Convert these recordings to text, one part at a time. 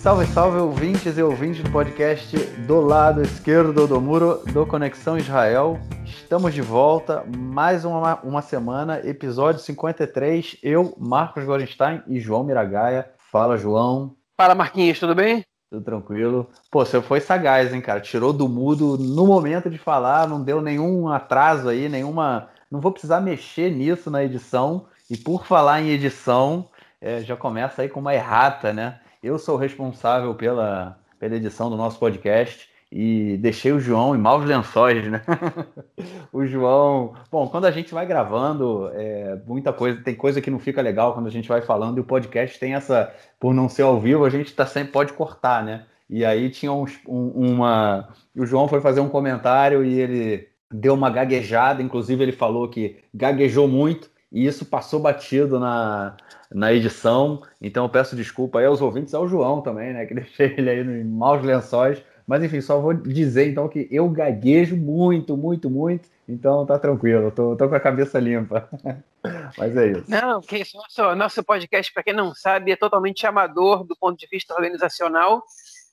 Salve, salve, ouvintes e ouvintes do podcast do lado esquerdo do muro do Conexão Israel. Estamos de volta, mais uma, uma semana, episódio 53. Eu, Marcos Gorenstein e João Miragaia. Fala, João. Fala, Marquinhos, tudo bem? Tudo tranquilo. Pô, você foi sagaz, hein, cara? Tirou do mudo no momento de falar, não deu nenhum atraso aí, nenhuma. Não vou precisar mexer nisso na edição. E por falar em edição, é, já começa aí com uma errata, né? Eu sou responsável pela, pela edição do nosso podcast e deixei o João em maus lençóis, né? o João. Bom, quando a gente vai gravando, é, muita coisa, tem coisa que não fica legal quando a gente vai falando, e o podcast tem essa, por não ser ao vivo, a gente tá sempre pode cortar, né? E aí tinha um, uma. O João foi fazer um comentário e ele deu uma gaguejada, inclusive ele falou que gaguejou muito, e isso passou batido na, na edição. Então eu peço desculpa aí aos ouvintes, ao João também, né? Que deixei ele aí em maus lençóis. Mas enfim, só vou dizer então que eu gaguejo muito, muito, muito. Então tá tranquilo, tô, tô com a cabeça limpa. Mas é isso. Não, que isso, nosso, nosso podcast, para quem não sabe, é totalmente amador do ponto de vista organizacional.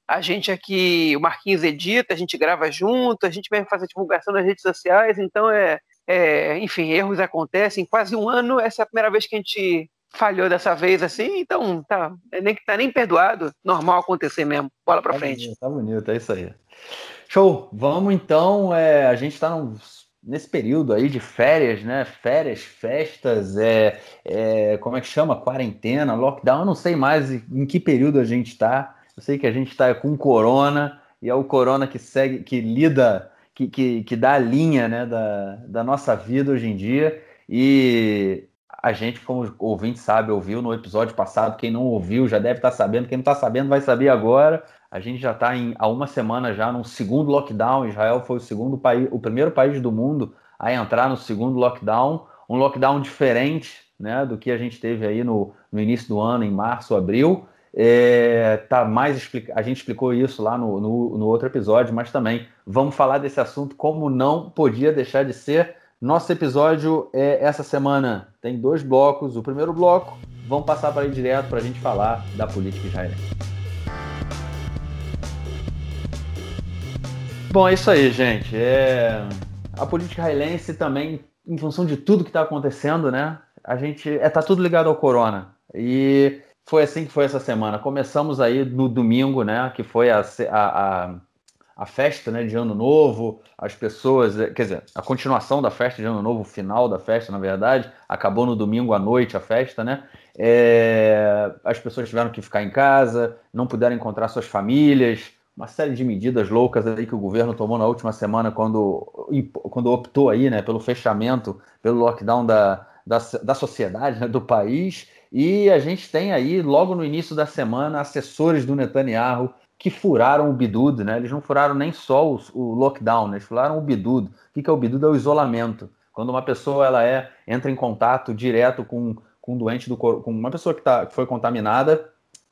A gente aqui, o Marquinhos edita, a gente grava junto, a gente vai fazer divulgação nas redes sociais, então é, é, enfim, erros acontecem. Quase um ano, essa é a primeira vez que a gente falhou dessa vez assim, então tá nem tá nem perdoado, normal acontecer mesmo. Bola para tá frente. Bonito, tá bonito, é isso aí. Show. Vamos então, é, a gente está nesse período aí de férias, né? Férias, festas, é, é, como é que chama? Quarentena, lockdown. Eu não sei mais em que período a gente está. Eu sei que a gente está com corona e é o corona que segue, que lida, que, que, que dá a linha, né, da, da nossa vida hoje em dia. E a gente, como ouvinte sabe, ouviu no episódio passado. Quem não ouviu já deve estar sabendo. Quem não está sabendo vai saber agora. A gente já está há uma semana já num segundo lockdown. Israel foi o segundo país, o primeiro país do mundo a entrar no segundo lockdown. Um lockdown diferente né, do que a gente teve aí no, no início do ano, em março, abril. É, tá mais a gente explicou isso lá no, no, no outro episódio, mas também vamos falar desse assunto como não podia deixar de ser nosso episódio é essa semana tem dois blocos. O primeiro bloco, vamos passar para ir direto para a gente falar da política israelense. Bom, é isso aí, gente. É... A política israelense também, em função de tudo que está acontecendo, né? A gente é tá tudo ligado ao corona e foi assim que foi essa semana. Começamos aí no domingo, né? Que foi a, a, a festa né, de Ano Novo, as pessoas, eh, quer dizer, a continuação da festa de Ano Novo, o final da festa, na verdade, acabou no domingo à noite a festa, né? É, as pessoas tiveram que ficar em casa, não puderam encontrar suas famílias, uma série de medidas loucas aí que o governo tomou na última semana quando, quando optou aí, né, pelo fechamento, pelo lockdown da, da, da sociedade, né, do país. E a gente tem aí, logo no início da semana, assessores do Netanyahu que furaram o bidudo, né? Eles não furaram nem só o, o lockdown, né? eles furaram o bidudo. O que é o bidudo? É o isolamento. Quando uma pessoa ela é entra em contato direto com, com um doente do com uma pessoa que, tá, que foi contaminada,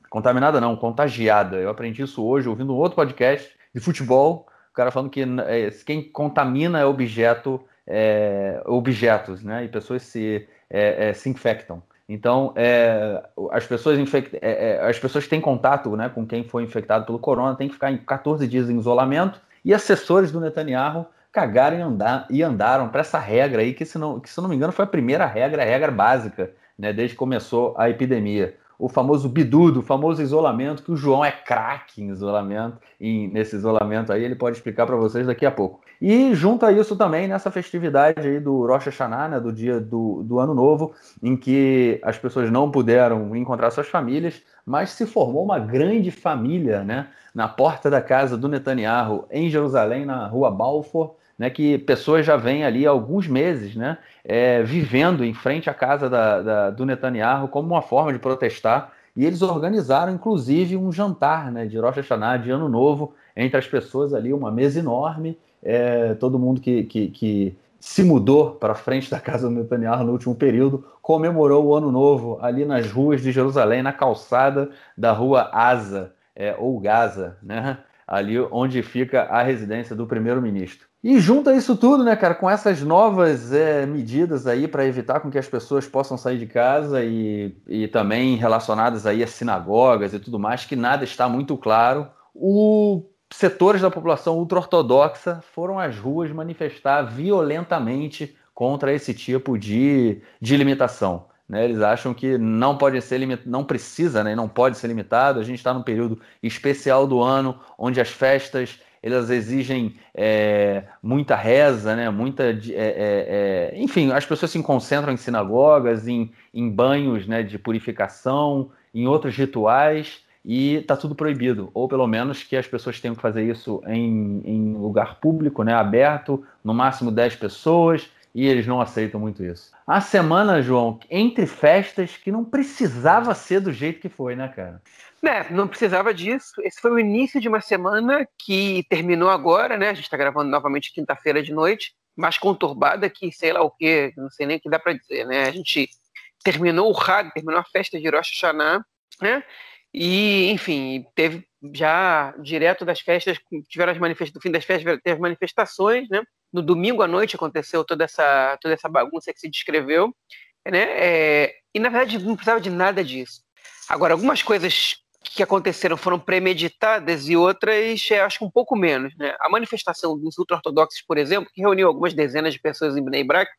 contaminada não, contagiada. Eu aprendi isso hoje ouvindo um outro podcast de futebol, o cara falando que é, quem contamina é objeto, é, objetos, né? E pessoas se, é, é se infectam. Então, é, as, pessoas infect... É, é, as pessoas que têm contato né, com quem foi infectado pelo corona têm que ficar em 14 dias em isolamento e assessores do Netanyahu cagaram e, andar, e andaram para essa regra aí, que se, não, que se não me engano foi a primeira regra, a regra básica, né, desde que começou a epidemia o famoso bidudo, o famoso isolamento, que o João é craque em isolamento, nesse isolamento aí ele pode explicar para vocês daqui a pouco. E junta isso também nessa festividade aí do Rosh Hashanah, né, do dia do, do Ano Novo, em que as pessoas não puderam encontrar suas famílias, mas se formou uma grande família, né, na porta da casa do Netanyahu, em Jerusalém, na rua Balfour, né, que pessoas já vêm ali há alguns meses, né, é, vivendo em frente à casa da, da, do Netanyahu como uma forma de protestar. E eles organizaram, inclusive, um jantar né, de Rosh Hashanah, de Ano Novo, entre as pessoas ali, uma mesa enorme, é, todo mundo que, que, que se mudou para frente da casa do Netanyahu no último período, comemorou o Ano Novo ali nas ruas de Jerusalém, na calçada da rua Asa, é, ou Gaza, né? ali onde fica a residência do primeiro-ministro. E junta isso tudo, né, cara, com essas novas é, medidas aí para evitar com que as pessoas possam sair de casa e, e também relacionadas aí a sinagogas e tudo mais, que nada está muito claro. O setores da população ultra-ortodoxa foram às ruas manifestar violentamente contra esse tipo de, de limitação. Né? Eles acham que não pode ser limitado, não precisa, né? não pode ser limitado. A gente está num período especial do ano, onde as festas elas exigem é, muita reza, né? muita. É, é, é, enfim, as pessoas se concentram em sinagogas, em, em banhos né, de purificação, em outros rituais e está tudo proibido, ou pelo menos que as pessoas tenham que fazer isso em, em lugar público, né, aberto, no máximo 10 pessoas, e eles não aceitam muito isso. A semana, João, entre festas que não precisava ser do jeito que foi, né, cara? É, não precisava disso. Esse foi o início de uma semana que terminou agora, né? A gente está gravando novamente quinta-feira de noite, mais conturbada que sei lá o que, não sei nem o que dá para dizer, né? A gente terminou o Hag, terminou a festa de Rosh Hashanah, né? E, enfim, teve já direto das festas, tiveram as manifestações, no fim das festas teve manifestações, né? No domingo à noite aconteceu toda essa, toda essa bagunça que se descreveu, né? É, e na verdade não precisava de nada disso. Agora, algumas coisas que aconteceram foram premeditadas e outras, é, acho que um pouco menos, né? A manifestação dos ultra-ortodoxos, por exemplo, que reuniu algumas dezenas de pessoas em Bnei Brak,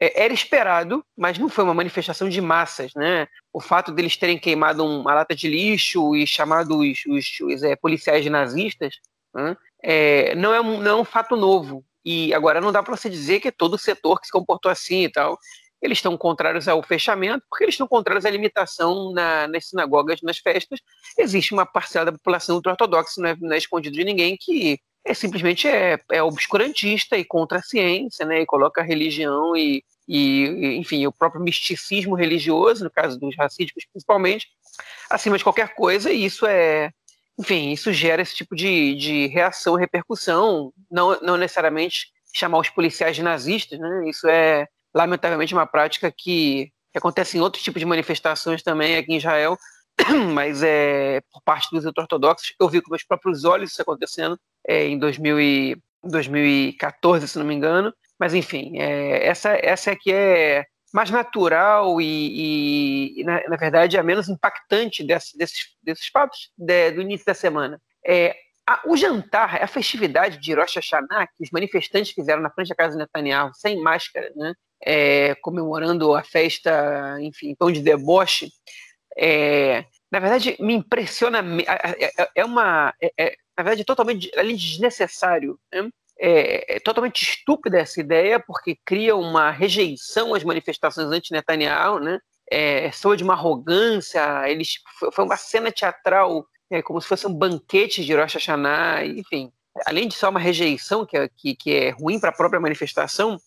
é, era esperado, mas não foi uma manifestação de massas, né? O fato deles terem queimado uma lata de lixo e chamado os, os, os é, policiais nazistas né? é, não, é um, não é um fato novo. E agora não dá para você dizer que é todo o setor que se comportou assim e tal. Eles estão contrários ao fechamento, porque eles estão contrários à limitação na, nas sinagogas, nas festas. Existe uma parcela da população ultra-ortodoxa, não, é, não é escondido de ninguém, que é simplesmente é, é obscurantista e contra a ciência, né? E coloca a religião e, e, enfim, o próprio misticismo religioso, no caso dos racídicos principalmente, acima de qualquer coisa, e isso é, enfim, isso gera esse tipo de, de reação, repercussão, não, não necessariamente chamar os policiais de nazistas, né? Isso é, lamentavelmente, uma prática que, acontece em outros tipos de manifestações também aqui em Israel, mas é por parte dos ortodoxos. Eu vi com meus próprios olhos isso acontecendo é, em 2000 e, 2014, se não me engano. Mas enfim, é, essa, essa é que é mais natural e, e na, na, verdade, a menos impactante desse, desses, desses fatos de, do início da semana. É, a, o jantar, a festividade de Rosh Hashanah, que os manifestantes fizeram na frente da casa de Netanyahu, sem máscara, né, é, comemorando a festa, enfim, tom de deboche, é, na verdade, me impressiona. É, é uma. É, é, na verdade, totalmente, além de desnecessário, né? é, é, totalmente estúpida essa ideia, porque cria uma rejeição às manifestações anti-Netanyahu, né? É, soa de uma arrogância, eles, foi uma cena teatral, é, como se fosse um banquete de Rosh Hashanah, enfim. Além de só uma rejeição, que é, que, que é ruim para a própria manifestação,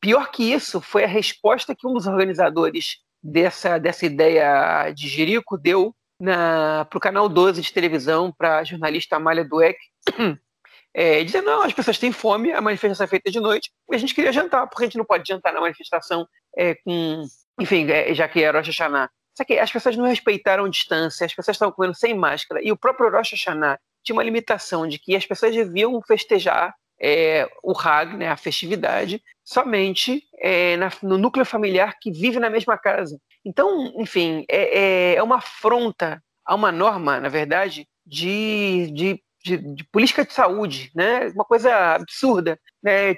pior que isso foi a resposta que um dos organizadores dessa, dessa ideia de Jerico deu para o canal 12 de televisão, para a jornalista Amália Dueck, é, dizendo, não, as pessoas têm fome, a manifestação é feita de noite, e a gente queria jantar, porque a gente não pode jantar na manifestação é, com, enfim, é, já que era Rosh Hashanah. Só que as pessoas não respeitaram distância, as pessoas estavam comendo sem máscara, e o próprio Rosh Hashanah tinha uma limitação de que as pessoas deviam festejar é, o Hag, né, a festividade, somente é, na, no núcleo familiar que vive na mesma casa. Então, enfim, é, é, é uma afronta a uma norma, na verdade, de, de, de, de política de saúde, né? uma coisa absurda, né?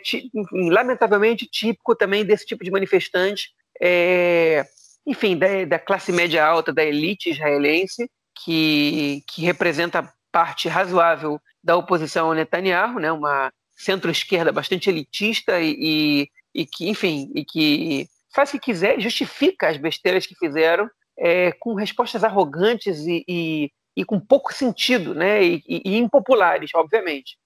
lamentavelmente típico também desse tipo de manifestante, é, enfim, da, da classe média alta, da elite israelense, que, que representa parte razoável da oposição ao Netanyahu, né? uma centro-esquerda bastante elitista e, e, e, que, enfim, e que faz o que quiser, justifica as besteiras que fizeram é, com respostas arrogantes e, e, e, com pouco sentido, né? E, e impopulares, obviamente.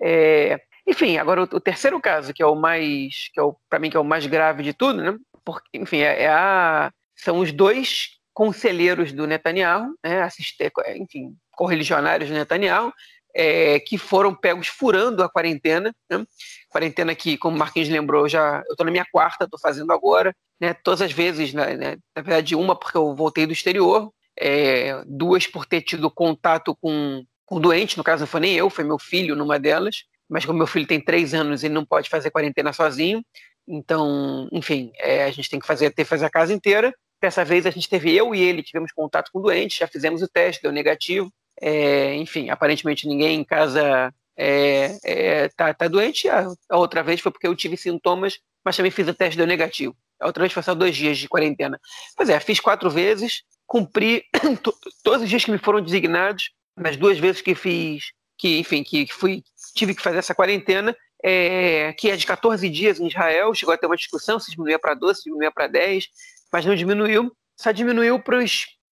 É, enfim, agora o, o, terceiro caso, que é o mais, que é para mim que é o mais grave de tudo, né? Porque, enfim, é, é a, são os dois conselheiros do Netanyahu, né? Assistir, enfim, correligionários do Netanyahu, é, que foram pegos furando a quarentena, né? quarentena que, como o Marquinhos lembrou, já eu estou na minha quarta, estou fazendo agora, né? todas as vezes, né? né na verdade uma porque eu voltei do exterior, é, duas por ter tido contato com com doente, no caso não foi nem eu, foi meu filho numa delas, mas como meu filho tem três anos, ele não pode fazer quarentena sozinho, então, enfim, é, a gente tem que fazer, ter que fazer a casa inteira. Dessa vez a gente teve eu e ele, tivemos contato com o doente, já fizemos o teste, deu negativo. É, enfim, aparentemente ninguém em casa é, é, tá, tá doente. A, a, outra vez foi porque eu tive sintomas, mas também fiz o teste, deu negativo. A outra vez foi só dois dias de quarentena. Pois é, fiz quatro vezes, cumpri todos os dias que me foram designados, nas duas vezes que fiz, que enfim, que fui, tive que fazer essa quarentena, é, que é de 14 dias em Israel, chegou a ter uma discussão se diminuía para 12, se diminuía para 10, mas não diminuiu, só diminuiu para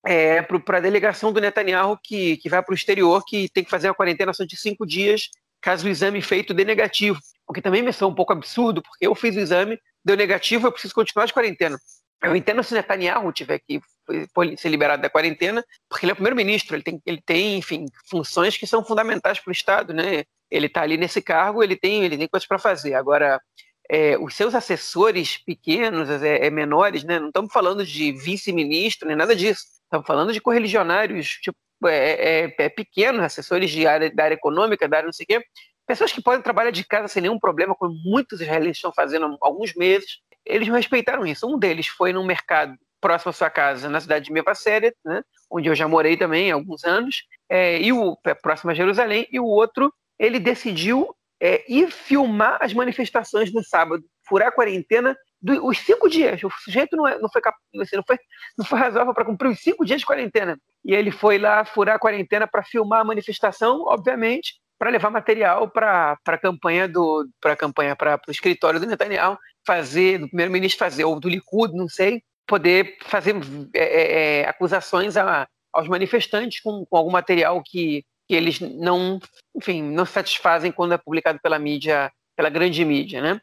é, a delegação do Netanyahu que, que vai para o exterior, que tem que fazer uma quarentena só de cinco dias, caso o exame feito dê negativo. O que também me soa um pouco absurdo, porque eu fiz o exame, deu negativo, eu preciso continuar de quarentena. Eu entendo se Netanyahu tiver que ser liberado da quarentena, porque ele é o primeiro-ministro, ele tem, ele tem, enfim, funções que são fundamentais para o Estado, né? Ele está ali nesse cargo, ele tem, ele tem coisas para fazer. Agora, é, os seus assessores pequenos, é, é, menores, né? Não estamos falando de vice-ministro nem nada disso. Estamos falando de correligionários, tipo, é, é, é pequenos, assessores de área, da área econômica, da área não sei o quê. Pessoas que podem trabalhar de casa sem nenhum problema, como muitos israelenses estão fazendo há alguns meses. Eles respeitaram isso. Um deles foi num mercado próximo à sua casa, na cidade de Mevaseret, né, onde eu já morei também há alguns anos, é, e o é, próximo a Jerusalém, e o outro ele decidiu é, ir filmar as manifestações no sábado, furar a quarentena os cinco dias. O sujeito não, é, não, foi, assim, não, foi, não foi razoável para cumprir os cinco dias de quarentena. E ele foi lá furar a quarentena para filmar a manifestação, obviamente, para levar material para a campanha do para campanha para o escritório do Netanyahu fazer do primeiro-ministro fazer ou do Likud não sei poder fazer é, é, é, acusações a, aos manifestantes com, com algum material que, que, eles não, enfim, não satisfazem quando é publicado pela mídia, pela grande mídia, né?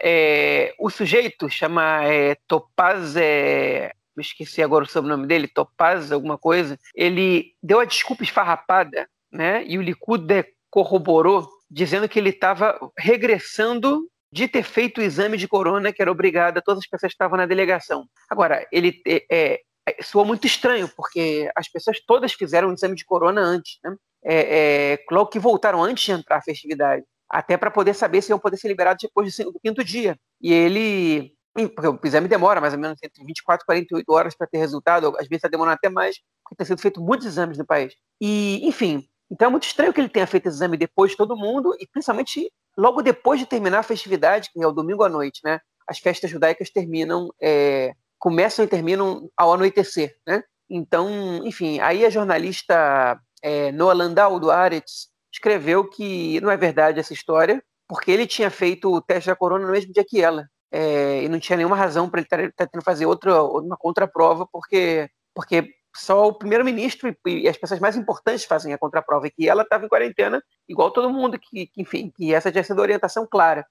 É, o sujeito chama é, Topaz, é, esqueci agora o sobrenome dele, Topaz, alguma coisa. Ele deu a desculpa esfarrapada, né? E o Likud corroborou, dizendo que ele estava regressando de ter feito o exame de corona que era obrigada todas as pessoas que estavam na delegação. Agora, ele é, é, soou muito estranho, porque as pessoas todas fizeram o exame de corona antes, né? É, é, que voltaram antes de entrar a festividade, até para poder saber se iam poder ser liberados depois do quinto dia. E ele porque o exame demora mais ou menos entre 24 e 48 horas para ter resultado, às vezes está demorando até mais, porque tem sido feito muitos exames no país. E, enfim, então é muito estranho que ele tenha feito esse exame depois de todo mundo, e principalmente logo depois de terminar a festividade, que é o domingo à noite, né? As festas judaicas terminam, é, começam e terminam ao anoitecer, né? Então, enfim, aí a jornalista é, Noah Landau, do Aretz, escreveu que não é verdade essa história, porque ele tinha feito o teste da corona no mesmo dia que ela. É, e não tinha nenhuma razão para ele estar tá, tá tendo fazer outra, uma contraprova, porque, porque só o primeiro-ministro e, as pessoas mais importantes fazem a contraprova, e que ela estava em quarentena, igual todo mundo, que, que, enfim, que essa tinha sido a orientação clara.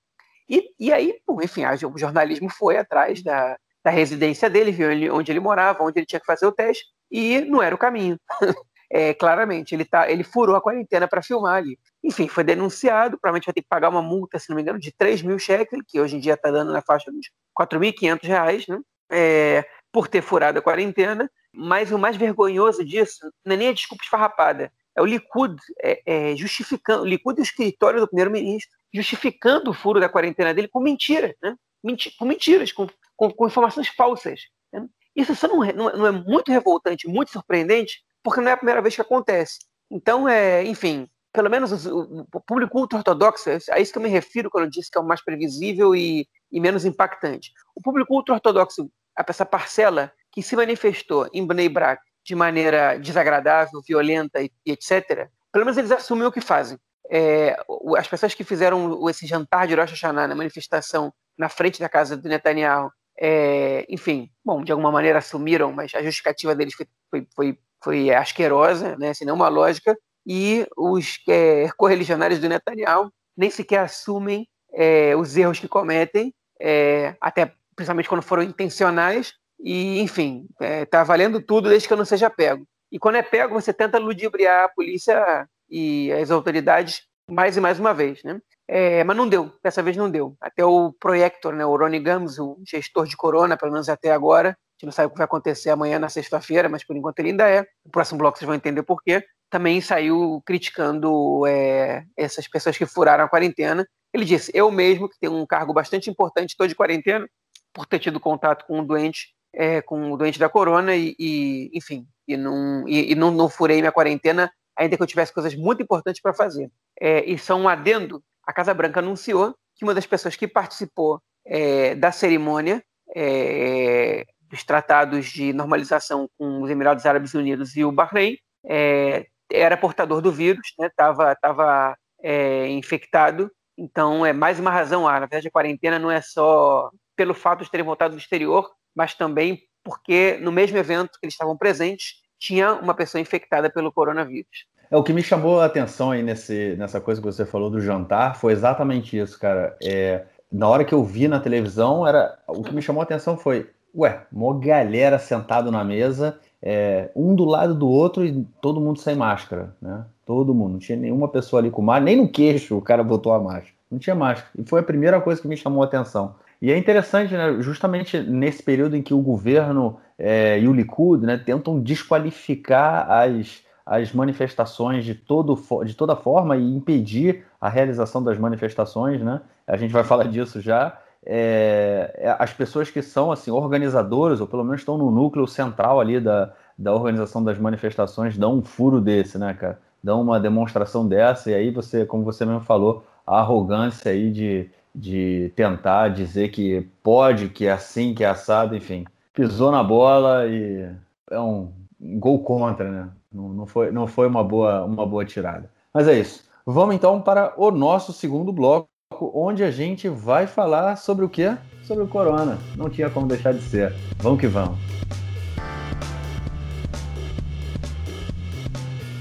E, e aí, enfim, o jornalismo foi atrás da, da residência dele, viu ele, onde ele morava, onde ele tinha que fazer o teste, e não era o caminho. é, claramente, ele, tá, ele furou a quarentena para filmar ali. Enfim, foi denunciado, provavelmente vai ter que pagar uma multa, se não me engano, de 3 mil shekels, que hoje em dia está dando na faixa dos 4.500 reais, né? É, por ter furado a quarentena, mas o mais vergonhoso disso não é nem a desculpa esfarrapada, é o Likud é, é, justificando, o Likud e o escritório do primeiro-ministro, justificando o furo da quarentena dele com mentira, né? Menti com mentiras, com, com, com informações falsas. Né? Isso só não é, não, não é muito revoltante, muito surpreendente, porque não é a primeira vez que acontece. Então, é, enfim, pelo menos o, o público ultra-ortodoxo, é a isso que eu me refiro quando eu disse que é o mais previsível e, e menos impactante. O público ultra-ortodoxo essa parcela que se manifestou em Bnei Brak de maneira desagradável, violenta e, e etc., pelo menos eles assumem o que fazem. É, as pessoas que fizeram esse jantar de Rosh Hashanah na manifestação na frente da casa do Netanyahu, é, enfim, bom, de alguma maneira assumiram, mas a justificativa deles foi, foi, foi, foi asquerosa, né, sem nenhuma lógica, e os é, correligionários do Netanyahu nem sequer assumem é, os erros que cometem, é, até principalmente quando foram intencionais, e, enfim, é, tá valendo tudo desde que eu não seja pego. E quando é pego, você tenta ludibriar a polícia e as autoridades mais e mais uma vez, né? É, mas não deu, dessa vez não deu. Até o Projector, né, o Ronnie Gams, o gestor de Corona, pelo menos até agora, a gente não sabe o que vai acontecer amanhã na sexta-feira, mas por enquanto ele ainda é. No próximo bloco vocês vão entender por quê. Também saiu criticando é, essas pessoas que furaram a quarentena. Ele disse: Eu mesmo, que tenho um cargo bastante importante, estou de quarentena, por ter tido contato com um doente, é, com o doente da corona, e, e enfim, e, não, e, e não, não furei minha quarentena, ainda que eu tivesse coisas muito importantes para fazer. É, e só um adendo a Casa Branca anunciou que uma das pessoas que participou é, da cerimônia é, dos tratados de normalização com os Emirados Árabes Unidos e o Bahrein é, era portador do vírus, estava né, tava, é, infectado. Então, é mais uma razão. Ah, na verdade, a quarentena não é só pelo fato de terem voltado do exterior, mas também porque no mesmo evento que eles estavam presentes, tinha uma pessoa infectada pelo coronavírus. É, o que me chamou a atenção aí nesse, nessa coisa que você falou do jantar foi exatamente isso, cara. É, na hora que eu vi na televisão, era o que me chamou a atenção foi, ué, uma galera sentado na mesa, é, um do lado do outro e todo mundo sem máscara, né? Todo mundo, não tinha nenhuma pessoa ali com máscara, nem no queixo o cara botou a máscara, não tinha máscara. E foi a primeira coisa que me chamou a atenção. E é interessante, né, justamente nesse período em que o governo é, e o Likud né, tentam desqualificar as as manifestações de, todo, de toda forma e impedir a realização das manifestações, né? A gente vai falar disso já. É, é, as pessoas que são assim organizadoras ou pelo menos estão no núcleo central ali da, da organização das manifestações dão um furo desse, né, cara? Dão uma demonstração dessa e aí você, como você mesmo falou, a arrogância aí de, de tentar dizer que pode, que é assim, que é assado, enfim, pisou na bola e é um gol contra, né? Não, não, foi, não foi uma boa, uma boa tirada. Mas é isso. Vamos então para o nosso segundo bloco, onde a gente vai falar sobre o quê? Sobre o corona. Não tinha como deixar de ser. Vamos que vamos.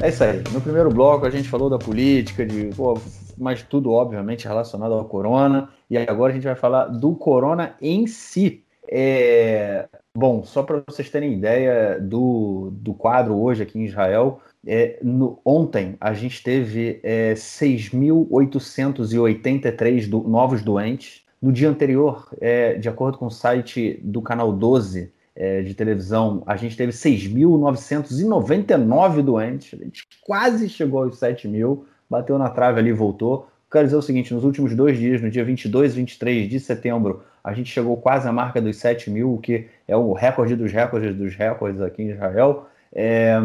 É isso aí. No primeiro bloco a gente falou da política, de, pô, mas tudo obviamente relacionado ao corona. E agora a gente vai falar do corona em si. É, Bom, só para vocês terem ideia do, do quadro hoje aqui em Israel, é, no, ontem a gente teve é, 6.883 do, novos doentes. No dia anterior, é, de acordo com o site do canal 12 é, de televisão, a gente teve 6.999 doentes. A gente quase chegou aos 7 mil, bateu na trave ali e voltou. Quero dizer o seguinte: nos últimos dois dias, no dia 22 e 23 de setembro, a gente chegou quase à marca dos 7 mil, o que é o recorde dos recordes dos recordes aqui em Israel. É,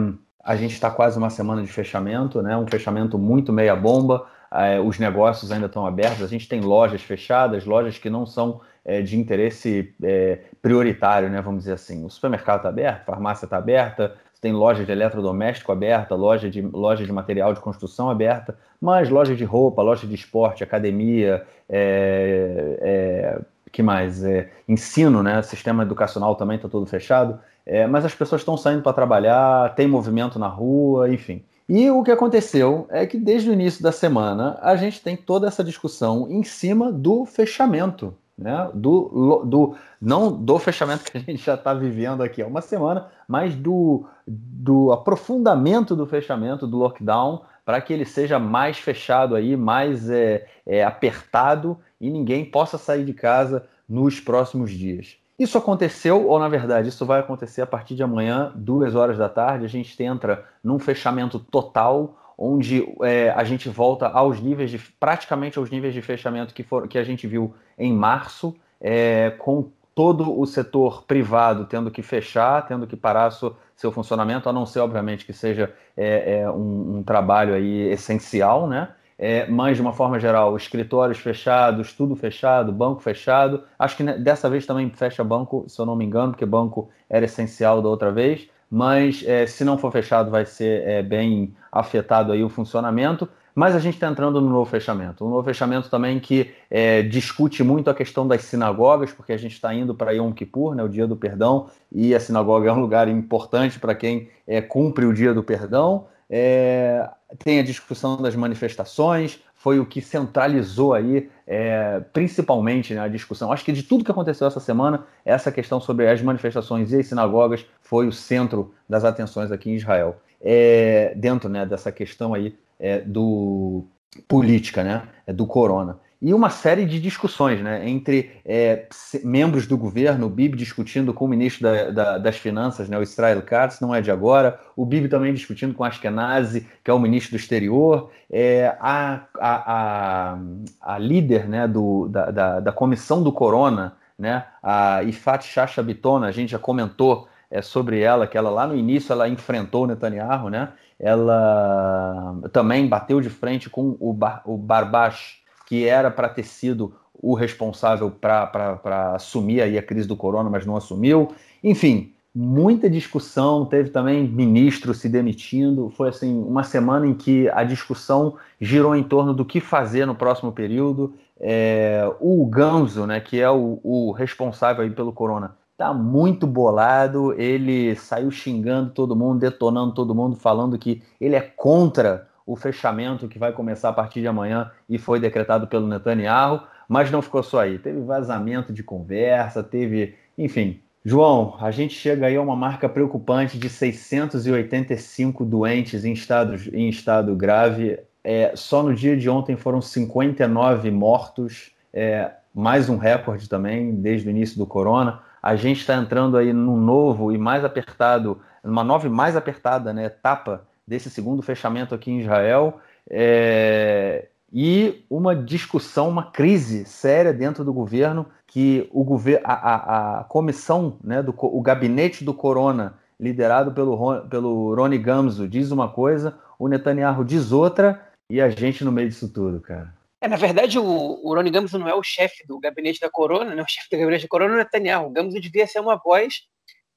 a gente está quase uma semana de fechamento, né? um fechamento muito meia-bomba. É, os negócios ainda estão abertos. A gente tem lojas fechadas, lojas que não são é, de interesse é, prioritário, né? vamos dizer assim. O supermercado está aberto, a farmácia está aberta, tem loja de eletrodoméstico aberta, loja de, loja de material de construção aberta, mas loja de roupa, loja de esporte, academia, é, é, que mais? É, ensino, né? Sistema educacional também está todo fechado. É, mas as pessoas estão saindo para trabalhar, tem movimento na rua, enfim. E o que aconteceu é que desde o início da semana a gente tem toda essa discussão em cima do fechamento, né? Do, do não do fechamento que a gente já está vivendo aqui há uma semana, mas do, do aprofundamento do fechamento do lockdown para que ele seja mais fechado aí, mais é, é, apertado e ninguém possa sair de casa nos próximos dias. Isso aconteceu, ou na verdade, isso vai acontecer a partir de amanhã, duas horas da tarde. A gente entra num fechamento total, onde é, a gente volta aos níveis de praticamente aos níveis de fechamento que, for, que a gente viu em março, é, com todo o setor privado tendo que fechar, tendo que parar seu, funcionamento, a não ser, obviamente, que seja é, é um, um, trabalho aí essencial, né? É, mas de uma forma geral, escritórios fechados, tudo fechado, banco fechado. Acho que dessa vez também fecha banco, se eu não me engano, porque banco era essencial da outra vez. Mas é, se não for fechado, vai ser é, bem afetado aí o funcionamento. Mas a gente está entrando no novo fechamento. Um novo fechamento também que é, discute muito a questão das sinagogas, porque a gente está indo para Yom Kippur, né, o dia do perdão, e a sinagoga é um lugar importante para quem é, cumpre o dia do perdão. É, tem a discussão das manifestações, foi o que centralizou aí, é, principalmente né, a discussão. Acho que de tudo que aconteceu essa semana, essa questão sobre as manifestações e as sinagogas foi o centro das atenções aqui em Israel. É, dentro né, dessa questão aí é, do, política, né? É do corona e uma série de discussões né, entre é, membros do governo, o Bibi discutindo com o ministro da, da, das Finanças, né, o Israel Katz, não é de agora, o Bibi também discutindo com Ashkenazi, que é o ministro do exterior, é, a, a, a, a líder né, do, da, da, da, comissão do Corona, né, a Ifat Shasha Bitona, a gente já comentou é, sobre ela, que ela lá no início ela enfrentou o Netanyahu, né, ela também bateu de frente com o, Bar, o Barbash, que era para ter sido o responsável para assumir aí a crise do corona, mas não assumiu. Enfim, muita discussão, teve também ministro se demitindo. Foi assim uma semana em que a discussão girou em torno do que fazer no próximo período. É, o Ganzo, né, que é o, o responsável aí pelo corona, tá muito bolado. Ele saiu xingando todo mundo, detonando todo mundo, falando que ele é contra o fechamento que vai começar a partir de amanhã e foi decretado pelo Netanyahu, mas não ficou só aí. Teve vazamento de conversa, teve, enfim. João, a gente chega aí a uma marca preocupante de 685 doentes em estado, em estado grave. É, só no dia de ontem foram 59 mortos, é, mais um recorde também desde o início do corona. A gente está entrando aí num novo e mais apertado, numa nova e mais apertada né, etapa desse segundo fechamento aqui em Israel é, e uma discussão, uma crise séria dentro do governo que o governo, a, a, a, comissão, né, do, o gabinete do Corona, liderado pelo, pelo Rony Gamzo, diz uma coisa, o Netanyahu diz outra e a gente no meio disso tudo, cara. É, na verdade, o, o Rony Gamzo não é o chefe do gabinete da Corona, né? o chefe do gabinete da Corona é o Netanyahu. O Gamzo devia ser uma voz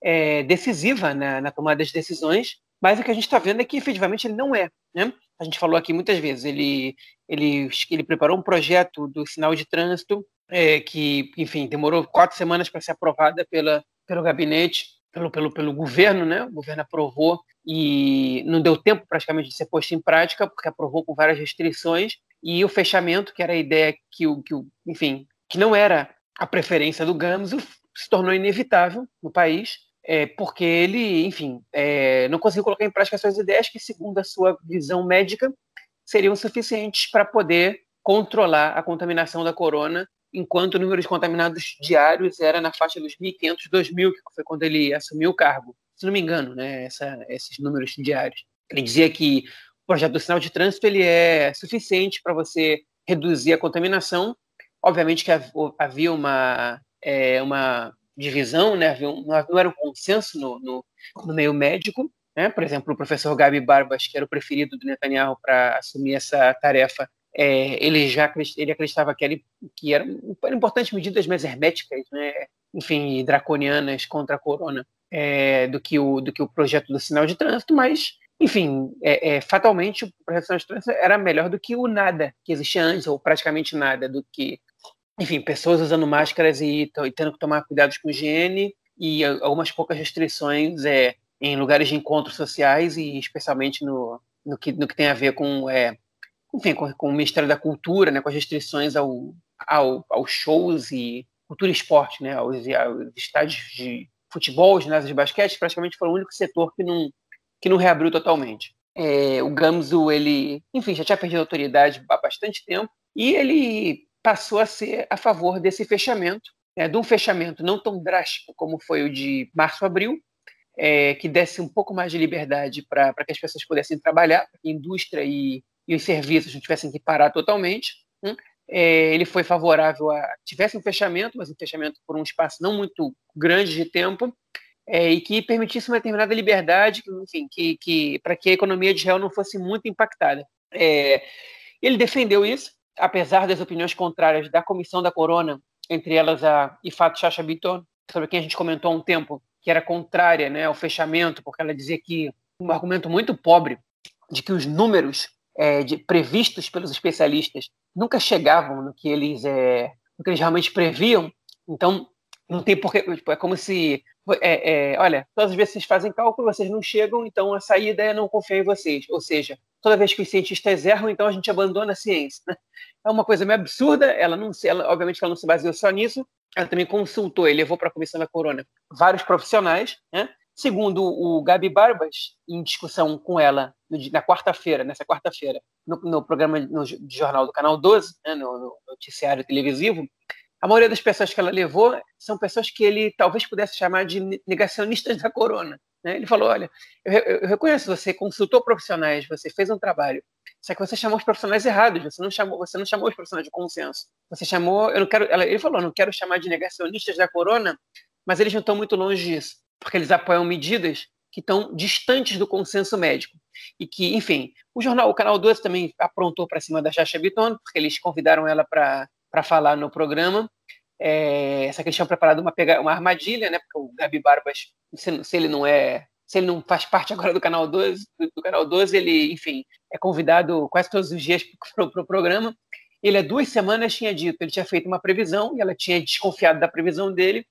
é, decisiva na, na tomada das decisões, mas o que a gente está vendo é que efetivamente ele não é. Né? A gente falou aqui muitas vezes, ele, ele, ele preparou um projeto do sinal de trânsito é, que, enfim, demorou quatro semanas para ser aprovada pela, pelo gabinete, pelo, pelo, pelo governo, né? O governo aprovou e não deu tempo praticamente de ser posto em prática, porque aprovou com várias restrições, e o fechamento, que era a ideia que o, que o enfim, que não era a preferência do Gamso, se tornou inevitável no país é, porque ele, enfim, é, não conseguiu colocar em prática suas ideias que, segundo a sua visão médica, seriam suficientes para poder controlar a contaminação da corona, enquanto o número de contaminados diários era na faixa dos 1.500, 2.000, que foi quando ele assumiu o cargo. Se não me engano, né, essa, esses números diários. Ele dizia que o projeto do sinal de trânsito ele é suficiente para você reduzir a contaminação. Obviamente que havia uma, é, uma divisão, né? não era um consenso no, no, no meio médico. Né? Por exemplo, o professor Gabi Barbas, que era o preferido do Netanyahu para assumir essa tarefa, é, ele já ele acreditava que, que eram, eram importantes medidas mais herméticas, né? enfim, draconianas contra a corona, é, do, que o, do que o projeto do sinal de trânsito, mas, enfim, é, é, fatalmente o projeto do sinal de trânsito era melhor do que o nada que existia antes, ou praticamente nada, do que enfim, pessoas usando máscaras e, e tendo que tomar cuidados com higiene e algumas poucas restrições é, em lugares de encontros sociais e especialmente no, no, que, no que tem a ver com, é, enfim, com, com, o Ministério da Cultura, né, com as restrições ao, ao, aos shows e cultura e esporte, né, aos, aos estádios de futebol, ginásios de basquete, praticamente foi o único setor que não, que não reabriu totalmente. É, o Gamzu, ele, enfim, já tinha perdido a autoridade há bastante tempo e ele passou a ser a favor desse fechamento, né, de um fechamento não tão drástico como foi o de março-abril, é, que desse um pouco mais de liberdade para que as pessoas pudessem trabalhar, para que a indústria e, e, os serviços não tivessem que parar totalmente. Hum? É, ele foi favorável a tivesse um fechamento, mas um fechamento por um espaço não muito grande de tempo, é, e que permitisse uma determinada liberdade, enfim, que, que para que a economia de Israel não fosse muito impactada. É, ele defendeu isso, apesar das opiniões contrárias da comissão da Corona, entre elas a Ifat Chacha Biton, sobre quem a gente comentou há um tempo, que era contrária né, ao fechamento, porque ela dizia que um argumento muito pobre de que os números é, de, previstos pelos especialistas nunca chegavam no que eles, é, no que eles realmente previam. Então, não tem porquê. Tipo, é como se. É, é, olha, todas as vezes vocês fazem cálculo, vocês não chegam, então a saída é não confiar em vocês. Ou seja, toda vez que os cientistas erram, então a gente abandona a ciência. Né? É uma coisa meio absurda, ela não ela, obviamente ela não se baseou só nisso, ela também consultou e levou para a Comissão da Corona vários profissionais, né? Segundo o Gabi Barbas, em discussão com ela na quarta-feira, nessa quarta-feira, no, no, programa no, de jornal do Canal 12, né, no, no noticiário televisivo, a maioria das pessoas que ela levou são pessoas que ele talvez pudesse chamar de negacionistas da corona. Né? Ele falou: olha, eu, eu, reconheço, você consultou profissionais, você fez um trabalho, só que você chamou os profissionais errados, você não chamou, você não chamou os profissionais de consenso. Você chamou, eu não quero, ela, ele falou, não quero chamar de negacionistas da corona, mas eles não estão muito longe disso, porque eles apoiam medidas que estão distantes do consenso médico. E que, enfim, o jornal, o Canal 12 também aprontou para cima da Chacha Biton, porque eles convidaram ela para falar no programa. É, só que eles tinham preparado uma, uma armadilha, né? Porque o Gabi Barbas, se, se ele não é se ele não faz parte agora do canal 12, do canal 12, ele, enfim, é convidado quase todos os dias para o pro programa. Ele há duas semanas tinha dito, ele tinha feito uma previsão e ela tinha desconfiado da previsão dele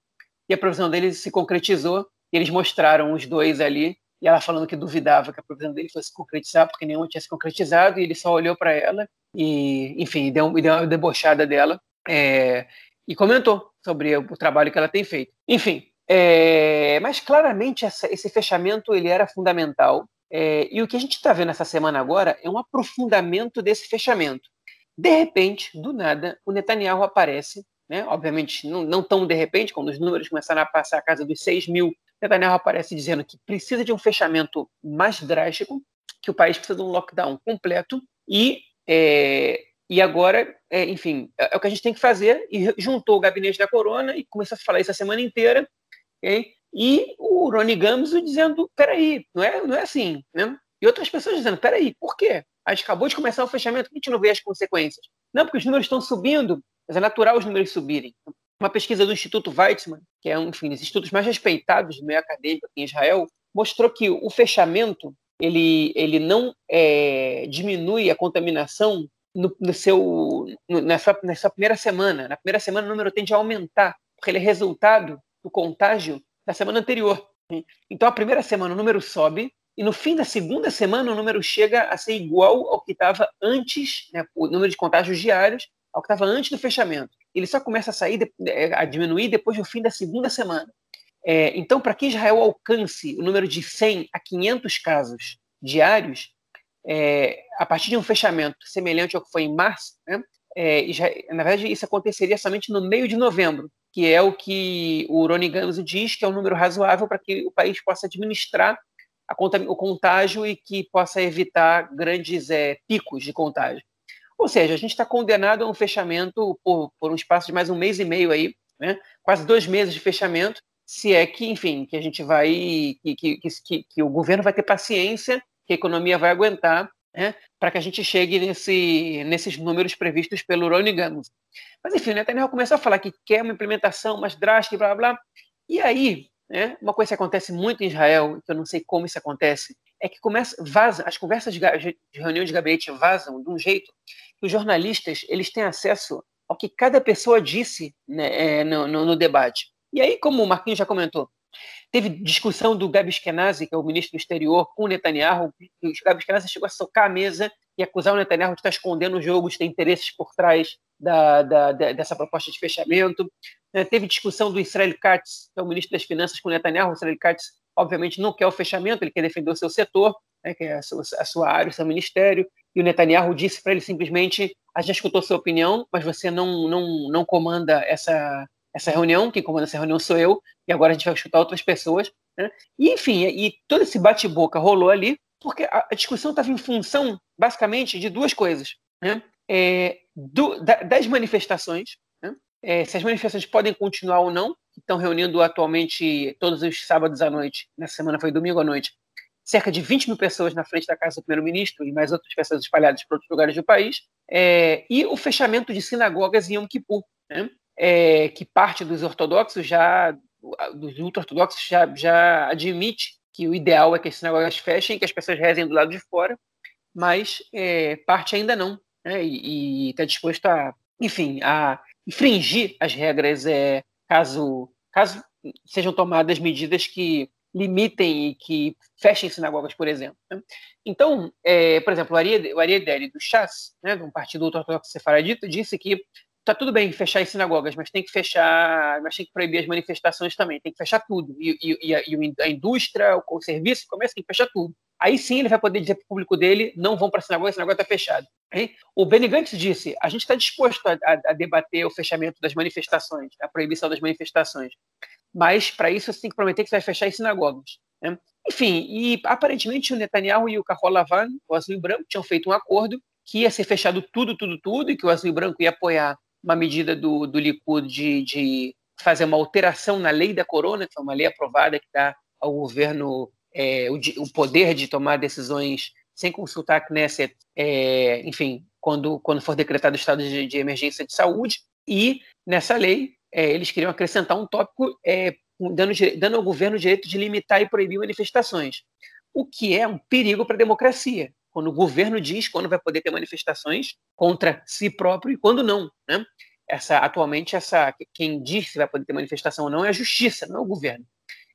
e a previsão dele se concretizou. Eles mostraram os dois ali e ela falando que duvidava que a previsão dele fosse concretizar porque nenhum tinha se concretizado e ele só olhou para ela e, enfim, deu, deu uma debochada dela é, e comentou sobre o trabalho que ela tem feito. Enfim, é, mas claramente essa, esse fechamento ele era fundamental. É, e o que a gente está vendo essa semana agora é um aprofundamento desse fechamento. De repente, do nada, o Netanyahu aparece, né? obviamente não, não tão de repente, quando os números começaram a passar a casa dos 6 mil, Netanyahu aparece dizendo que precisa de um fechamento mais drástico, que o país precisa de um lockdown completo e é, e agora, é, enfim, é, é, o que a gente tem que fazer. E juntou o gabinete da corona e começou a falar isso a semana inteira. Okay? E o Ronnie Gamzo dizendo, peraí, não é, não é assim, né? E outras pessoas dizendo, peraí, por quê? A gente acabou de começar o fechamento, a gente não vê as consequências. Não, porque os números estão subindo, mas é natural os números subirem. Uma pesquisa do Instituto Weizmann, que é um enfim, dos institutos mais respeitados do meio acadêmico aqui em Israel, mostrou que o fechamento ele, ele não é, diminui a contaminação no, no seu, no, nessa primeira semana. Na primeira semana o número tende a aumentar, porque ele é resultado do contágio da semana anterior. Então, a primeira semana o número sobe, e no fim da segunda semana o número chega a ser igual ao que estava antes, né, o número de contágios diários, ao que estava antes do fechamento. Ele só começa a sair, é, a diminuir depois do fim da segunda semana. É, então, para que Israel alcance o número de 100 a 500 casos diários, é, a partir de um fechamento semelhante ao que foi em março, né, é, na verdade, isso aconteceria somente no meio de novembro, que é o que o Rony Gans diz que é um número razoável para que o país possa administrar o contágio e que possa evitar grandes é, picos de contágio. Ou seja, a gente está condenado a um fechamento por, por, um espaço de mais um mês e meio aí, né? quase dois meses de fechamento, se é que, enfim, que a gente vai, que, que, que, que o governo vai ter paciência, que a economia vai aguentar né, para que a gente chegue nesse, nesses números previstos pelo Ronnie Gamos. Mas, enfim, o Netanyahu começou a falar que quer uma implementação mais drástica e blá, blá. E aí, né, uma coisa que acontece muito em Israel, que eu não sei como isso acontece, é que começa, vaza, as conversas de, de reunião de gabinete vazam de um jeito que os jornalistas eles têm acesso ao que cada pessoa disse né, é, no, no, no debate. E aí, como o Marquinhos já comentou, Teve discussão do Gabi Eskenazi, que é o ministro do exterior, com o Netanyahu. O Gabi Eskenazi chegou a socar a mesa e acusar o Netanyahu de estar escondendo o jogo, de ter interesses por trás da, da, da, dessa proposta de fechamento. É, teve discussão do Israel Katz, que é o ministro das Finanças, com o Netanyahu. O Israel Katz, obviamente, não quer o fechamento, ele quer defender o seu setor, né, que é a sua, a sua área, o seu ministério. E o Netanyahu disse para ele simplesmente: a gente escutou sua opinião, mas você não, não, não comanda essa, essa reunião, quem comanda essa reunião sou eu, e agora a gente vai escutar outras pessoas. Né? E, enfim, e todo esse bate-boca rolou ali, porque a, discussão estava em função, basicamente, de duas coisas. Né? É, do, da, das manifestações, né? é, se as manifestações podem continuar ou não, estão reunindo atualmente todos os sábados à noite, nessa semana foi domingo à noite, cerca de 20 mil pessoas na frente da casa do primeiro-ministro e mais outras pessoas espalhadas por outros lugares do país, é, e o fechamento de sinagogas em Yom Kippur. Né? É, que parte dos ortodoxos já, dos ultra-ortodoxos já, já admite que o ideal é que as sinagogas fechem, que as pessoas rezem do lado de fora, mas é, parte ainda não, né, e está disposto a, enfim, a infringir as regras é, caso, caso sejam tomadas medidas que limitem e que fechem sinagogas, por exemplo. Né? Então, é, por exemplo, o Ariedeli do Chas, né, um partido ortodoxo sefaradita, disse que tá tudo bem fechar as sinagogas, mas tem que fechar, mas tem que proibir as manifestações também, tem que fechar tudo. E, e, e, a, indústria, o, o serviço, o comércio tem que fechar tudo. Aí sim ele vai poder dizer para o público dele: não vão para a sinagoga, a sinagoga está fechada. O Benny Gantz disse: a gente está disposto a, a, a, debater o fechamento das manifestações, a proibição das manifestações. Mas, para isso, você tem que prometer que você vai fechar as sinagogas. Né? Enfim, e aparentemente o Netanyahu e o Carol Lavan, o Azul e Branco, tinham feito um acordo que ia ser fechado tudo, tudo, tudo, e que o Azul e Branco ia apoiar uma medida do, do Likud de, de fazer uma alteração na lei da corona, que é uma lei aprovada que dá ao governo é, o, o, poder de tomar decisões sem consultar a Knesset, é, enfim, quando, quando for decretado o estado de, de emergência de saúde. E nessa lei, é, eles queriam acrescentar um tópico é, dando, dando ao governo o direito de limitar e proibir manifestações, o que é um perigo para a democracia, quando o governo diz quando vai poder ter manifestações contra si próprio e quando não. Né? Essa, atualmente, essa, quem diz se vai poder ter manifestação ou não é a justiça, não é o governo.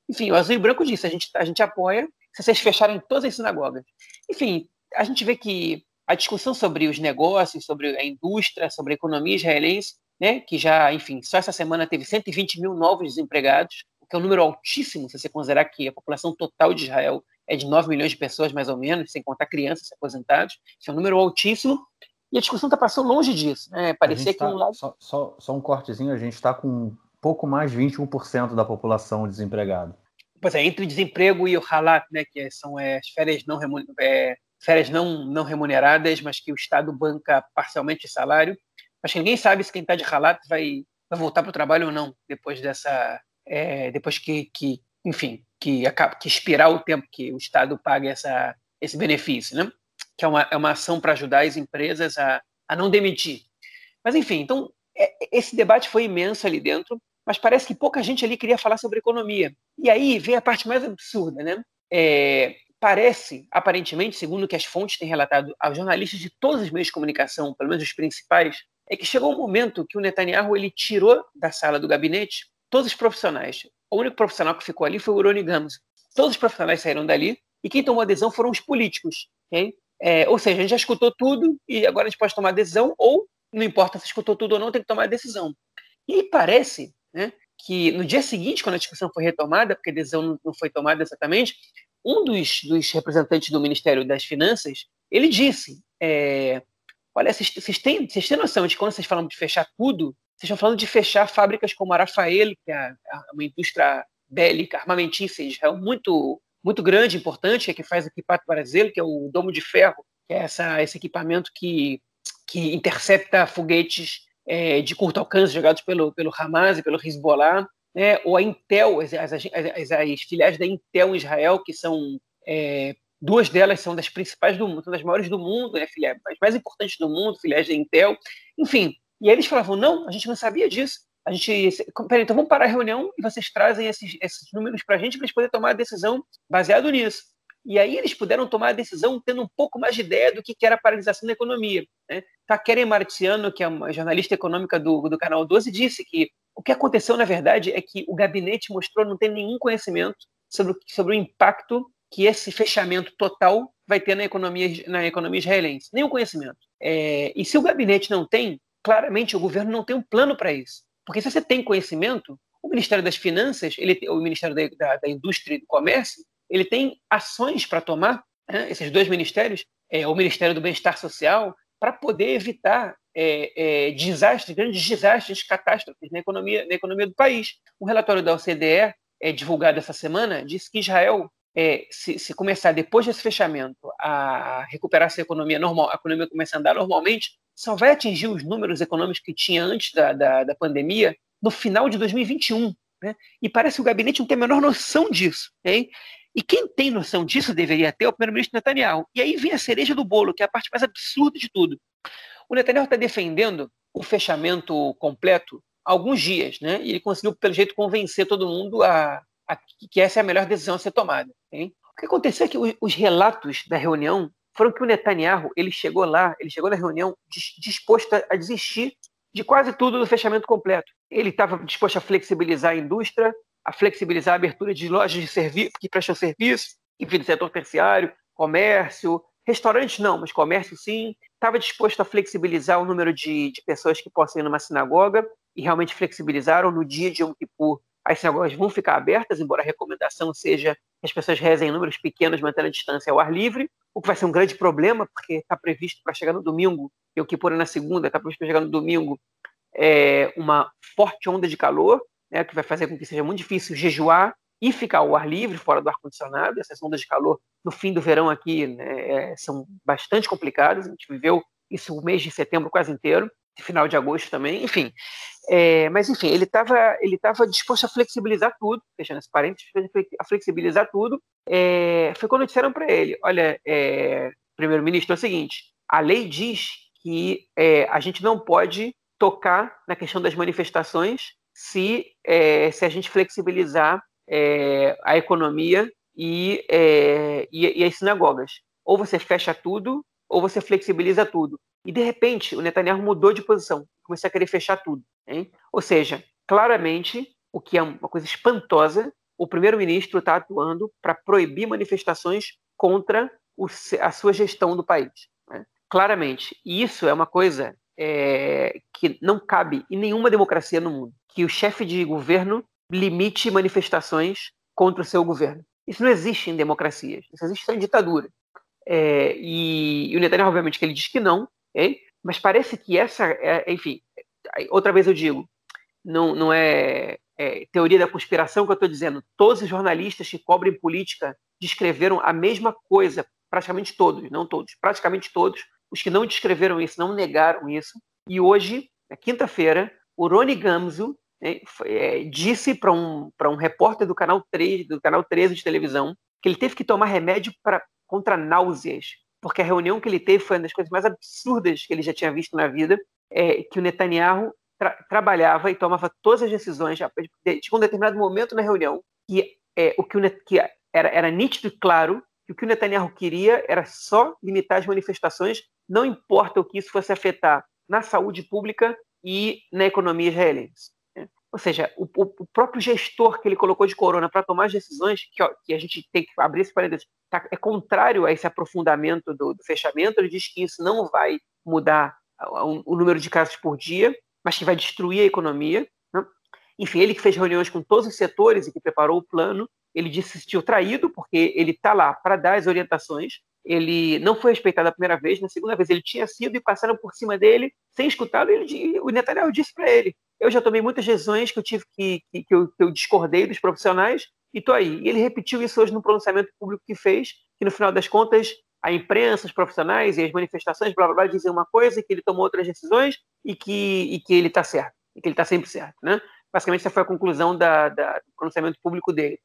Enfim, o Azul e Branco disse, a gente, a gente apoia se vocês fecharem todas as sinagogas. Enfim, a gente vê que a discussão sobre os negócios, sobre a indústria, sobre a economia israelense, né, que já, enfim, só essa semana teve 120 mil novos desempregados, o que é um número altíssimo se você considerar que a população total de Israel é de 9 milhões de pessoas, mais ou menos, sem contar crianças aposentadas. Isso é um número altíssimo. E a discussão está passando longe disso. Né? Parecia que tá, um lado. Só, só, só um cortezinho, a gente está com pouco mais de 21% da população desempregada. Pois é, entre o desemprego e o halat, né, que são é, as férias não, é, férias não, não remuneradas, mas que o Estado banca parcialmente o salário. Acho que ninguém sabe se quem está de halat vai, vai voltar para o trabalho ou não, depois dessa. É, depois que, que, enfim, que, acaba, que expirar o tempo que o Estado paga essa, esse benefício, né? Que é uma, é uma ação para ajudar as empresas a, a não demitir. Mas, enfim, então, é, esse debate foi imenso ali dentro mas parece que pouca gente ali queria falar sobre economia. E aí vem a parte mais absurda, né? É, parece, aparentemente, segundo o que as fontes têm relatado aos jornalistas de todos os meios de comunicação, pelo menos os principais, é que chegou um momento que o Netanyahu ele tirou da sala do gabinete todos os profissionais. O único profissional que ficou ali foi o Uroni Gams. Todos os profissionais saíram dali e quem tomou adesão foram os políticos. Okay? É, ou seja, a gente já escutou tudo e agora a gente pode tomar decisão ou não importa se escutou tudo ou não, tem que tomar decisão. E parece né, que no dia seguinte, quando a discussão foi retomada, porque a decisão não foi tomada exatamente, um dos, dos representantes do Ministério das Finanças, ele disse, é, olha, vocês, vocês, têm, vocês têm noção de quando vocês falam de fechar tudo, vocês estão falando de fechar fábricas como a Rafael, que é uma indústria bélica, armamentícia Israel muito, muito grande, importante, é que faz o equipamento brasileiro, que é o domo de ferro, que é essa, esse equipamento que, que intercepta foguetes é, de curto alcance jogados pelo, pelo Hamas e pelo Hezbollah, né, ou a Intel, as, as, as, as, filiais da Intel em Israel, que são é, duas delas são das principais do mundo, são das maiores do mundo, né, filiais, as mais importantes do mundo, filiais da Intel, enfim. E eles falavam, não, a gente não sabia disso. A gente, peraí, então vamos parar a reunião e vocês trazem esses, esses números para a gente para a gente poder tomar a decisão baseado nisso. E aí eles puderam tomar a decisão tendo um pouco mais de ideia do que era a paralisação da economia. Né? Keren Martiano, que é uma jornalista econômica do, do Canal 12, disse que o que aconteceu, na verdade, é que o gabinete mostrou não ter nenhum conhecimento sobre, sobre o impacto que esse fechamento total vai ter na economia, na economia israelense. Nenhum conhecimento. É, e se o gabinete não tem, claramente o governo não tem um plano para isso. Porque se você tem conhecimento, o Ministério das Finanças, ele, o Ministério da, da, da Indústria e do Comércio, ele tem ações para tomar, né, esses dois ministérios, é, o Ministério do Bem-Estar Social, para poder evitar é, é, desastres, grandes desastres, catástrofes na economia, na economia do país. Um relatório da OCDE, é, divulgado essa semana, disse que Israel, é, se, se, começar depois desse fechamento a recuperar essa economia normal, a economia começar a andar normalmente, só vai atingir os números econômicos que tinha antes da, da, da pandemia no final de 2021. Né? E parece que o gabinete não tem a menor noção disso. Okay? E quem tem noção disso deveria ter é o primeiro-ministro Netanyahu. E aí vem a cereja do bolo, que é a parte mais absurda de tudo. O Netanyahu está defendendo o fechamento completo há alguns dias, né? E ele conseguiu, pelo jeito, convencer todo mundo a, a que essa é a melhor decisão a ser tomada. Okay? O que aconteceu é que os relatos da reunião foram que o Netanyahu ele chegou lá, ele chegou na reunião disposto a desistir de quase tudo do fechamento completo. Ele estava disposto a flexibilizar a indústria, a flexibilizar a abertura de lojas de serviço que prestam serviço, enfim, do setor terciário, comércio, restaurantes não, mas comércio sim. estava disposto a flexibilizar o número de, de pessoas que possam ir numa sinagoga, e realmente flexibilizaram no dia de Yom Kippur. As sinagogas vão ficar abertas, embora a recomendação seja que as pessoas rezem em números pequenos, mantendo a distância ao ar livre, o que vai ser um grande problema, porque está previsto para chegar no domingo, e o Kippur é na segunda, está previsto para chegar no domingo, é, uma forte onda de calor, né, que vai fazer com que seja muito difícil jejuar e ficar ao ar livre, fora do ar-condicionado. Essas ondas de calor no fim do verão aqui né, é, são bastante complicadas, a gente viveu isso o mês de setembro quase inteiro, final de agosto também, enfim. É, mas, enfim, ele estava ele tava disposto a flexibilizar tudo, fechando esse parênteses, a flexibilizar tudo. É, foi quando disseram para ele: olha, é, primeiro-ministro, é o seguinte, a lei diz que é, a gente não pode tocar na questão das manifestações se, é, se a gente flexibilizar é, a economia e, e, e as sinagogas. Ou você fecha tudo, ou você flexibiliza tudo. E, de repente, o Netanyahu mudou de posição, começou a querer fechar tudo. Hein? Ou seja, claramente, o que é uma coisa espantosa, o primeiro-ministro está atuando para proibir manifestações contra o, a sua gestão do país. Né? Claramente. E isso é uma coisa é, que não cabe em nenhuma democracia no mundo. Que o chefe de governo limite manifestações contra o seu governo. Isso não existe em democracias. Isso existe em ditadura. É, e, e, o Netanyahu, obviamente, que ele diz que não, Okay? Mas parece que essa, é, enfim, outra vez eu digo, não, não é, é teoria da conspiração que eu estou dizendo. Todos os jornalistas que cobrem política descreveram a mesma coisa, praticamente todos, não todos, praticamente todos. Os que não descreveram isso, não negaram isso. E hoje, na quinta-feira, o Rony Gamzo né, é, disse para um, um repórter do canal 3, do canal 13 de televisão, que ele teve que tomar remédio pra, contra náuseas porque a reunião que ele teve foi uma das coisas mais absurdas que ele já tinha visto na vida, é, que o Netanyahu tra trabalhava e tomava todas as decisões, tinha um determinado momento na reunião, que, é, o que, o, que era, era nítido e claro que o que o Netanyahu queria era só limitar as manifestações, não importa o que isso fosse afetar na saúde pública e na economia israelense. Ou seja, o, o, próprio gestor que ele colocou de corona para tomar as decisões, que, ó, que, a gente tem que abrir esse parênteses, tá, é contrário a esse aprofundamento do, do, fechamento. Ele diz que isso não vai mudar o, o, número de casos por dia, mas que vai destruir a economia. Né? Enfim, ele que fez reuniões com todos os setores e que preparou o plano, ele disse que se sentiu traído, porque ele está lá para dar as orientações, ele não foi respeitado a primeira vez, na segunda vez ele tinha sido e passaram por cima dele sem escutá-lo. O Netanyahu disse para ele: Eu já tomei muitas decisões que eu tive que, que, que, eu, que eu discordei dos profissionais e estou aí. E ele repetiu isso hoje no pronunciamento público que fez, que no final das contas a imprensa, os profissionais e as manifestações, blá blá blá, dizem uma coisa, que ele tomou outras decisões e que, e que ele está certo, e que ele está sempre certo. Né? Basicamente, essa foi a conclusão da, da, do pronunciamento público dele.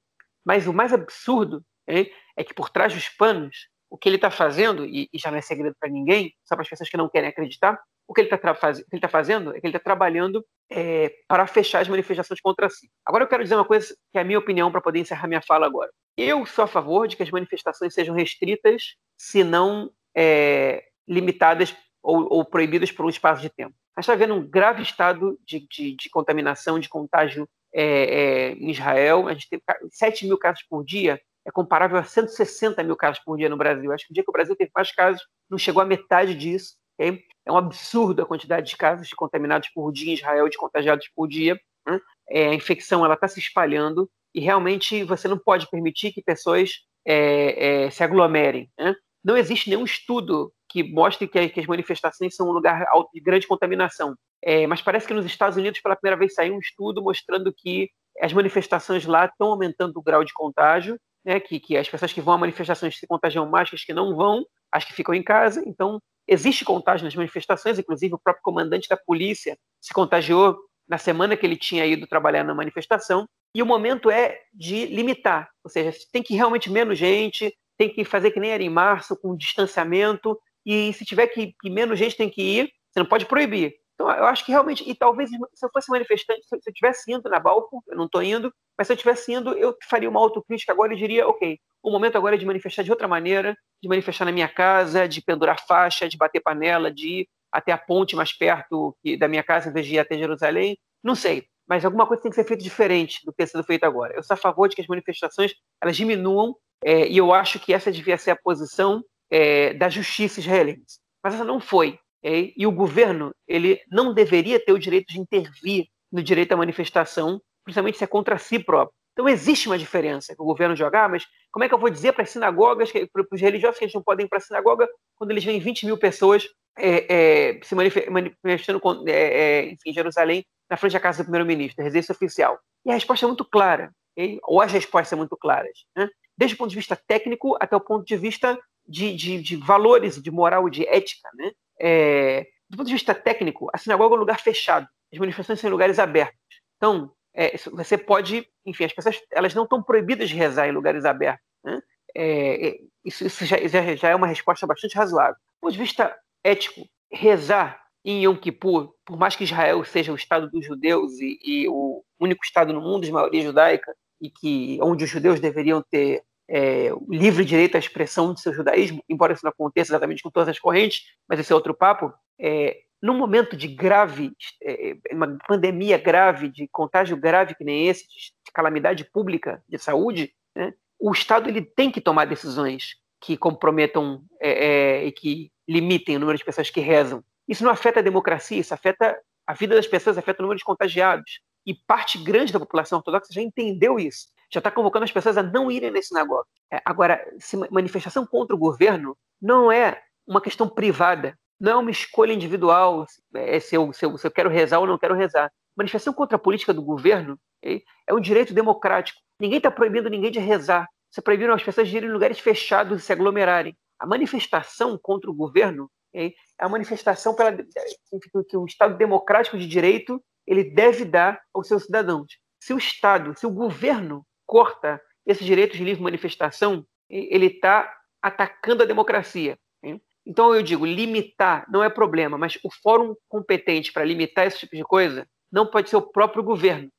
Mas o mais absurdo é, é que por trás dos panos o que ele está fazendo, e, e, já não é segredo para ninguém, só para as pessoas que não querem acreditar, o que ele está faz, tá fazendo é que ele está trabalhando é, para fechar as manifestações contra si. Agora eu quero dizer uma coisa que é a minha opinião para poder encerrar minha fala agora. Eu sou a favor de que as manifestações sejam restritas, se não é, limitadas ou, ou, proibidas por um espaço de tempo. Mas está havendo um grave estado de, de, de contaminação, de contágio é, é em Israel. A gente tem 7 mil casos por dia é comparável a 160 mil casos por dia no Brasil. Acho que o dia que o Brasil teve mais casos, não chegou à metade disso. Okay? É um absurdo a quantidade de casos de contaminados por dia em Israel, de contagiados por dia. Né? É, a infecção ela está se espalhando e realmente você não pode permitir que pessoas é, é, se aglomerem. Né? Não existe nenhum estudo que mostre que, as manifestações são um lugar de grande contaminação. É, mas parece que nos Estados Unidos, pela primeira vez, saiu um estudo mostrando que as manifestações lá estão aumentando o grau de contágio né, que, que as pessoas que vão a manifestações se contagiam mais que as que não vão, as que ficam em casa. Então, existe contágio nas manifestações, inclusive o próprio comandante da polícia se contagiou na semana que ele tinha ido trabalhar na manifestação. E o momento é de limitar, ou seja, tem que realmente menos gente, tem que fazer que nem era em março, com distanciamento, e se tiver que, menos gente tem que ir, você não pode proibir. Então, eu acho que realmente, e talvez se eu fosse manifestante, se eu estivesse indo na Balfour, eu não estou indo, mas se eu estivesse indo, eu faria uma autocrítica agora e diria, ok, o momento agora é de manifestar de outra maneira, de manifestar na minha casa, de pendurar faixa, de bater panela, de ir até a ponte mais perto da minha casa, em vez de ir até Jerusalém, não sei. Mas alguma coisa tem que ser feita diferente do que tem sido feito agora. Eu sou a favor de que as manifestações elas diminuam, é, e eu acho que essa devia ser a posição é, da justiça israelense. mas essa não foi. Okay? E o governo ele não deveria ter o direito de intervir no direito à manifestação, principalmente se é contra si próprio. Então existe uma diferença que o governo jogar, ah, mas como é que eu vou dizer para as sinagogas, para os religiosos que eles não podem ir para a sinagoga quando eles veem 20 mil pessoas é, é, se manifestando é, é, enfim, em Jerusalém, na frente da casa do primeiro-ministro, residência oficial? E a resposta é muito clara, okay? ou as respostas são muito claras, né? desde o ponto de vista técnico até o ponto de vista de, de, de valores, de moral, de ética. Né? É, do ponto de vista técnico, a sinagoga é um lugar fechado, as manifestações são em lugares abertos. Então, é, você pode, enfim, as pessoas elas não estão proibidas de rezar em lugares abertos. Né? É, é isso, isso já, já, é uma resposta bastante razoável. Do ponto de vista ético, rezar em Yom Kippur, por mais que Israel seja o estado dos judeus e, e o único estado no mundo de maioria judaica e que onde os judeus deveriam ter é, o livre direito à expressão de seu judaísmo, embora isso não aconteça exatamente com todas as correntes, mas esse é outro papo. É, num momento de grave, é, uma pandemia grave, de contágio grave que nem esse, de, calamidade pública de saúde, né, o Estado ele tem que tomar decisões que comprometam é, é, e que limitem o número de pessoas que rezam. Isso não afeta a democracia, isso afeta a vida das pessoas, afeta o número de contagiados. E parte grande da população ortodoxa já entendeu isso, já está convocando as pessoas a não irem nesse negócio. É, agora, manifestação contra o governo não é uma questão privada, não é uma escolha individual é, se, eu, se, eu, se eu quero rezar ou não quero rezar. Manifestação contra a política do governo é, é um direito democrático. Ninguém está proibindo ninguém de rezar. Você proibiram as pessoas de irem em lugares fechados e se aglomerarem. A manifestação contra o governo é a manifestação pela, que o Estado democrático de direito ele deve dar aos seus cidadãos. Se o Estado, se o governo corta esse direito de livre manifestação, ele está atacando a democracia. Então eu digo, limitar não é problema, mas o fórum competente para limitar esse tipo de coisa não pode ser o próprio governo.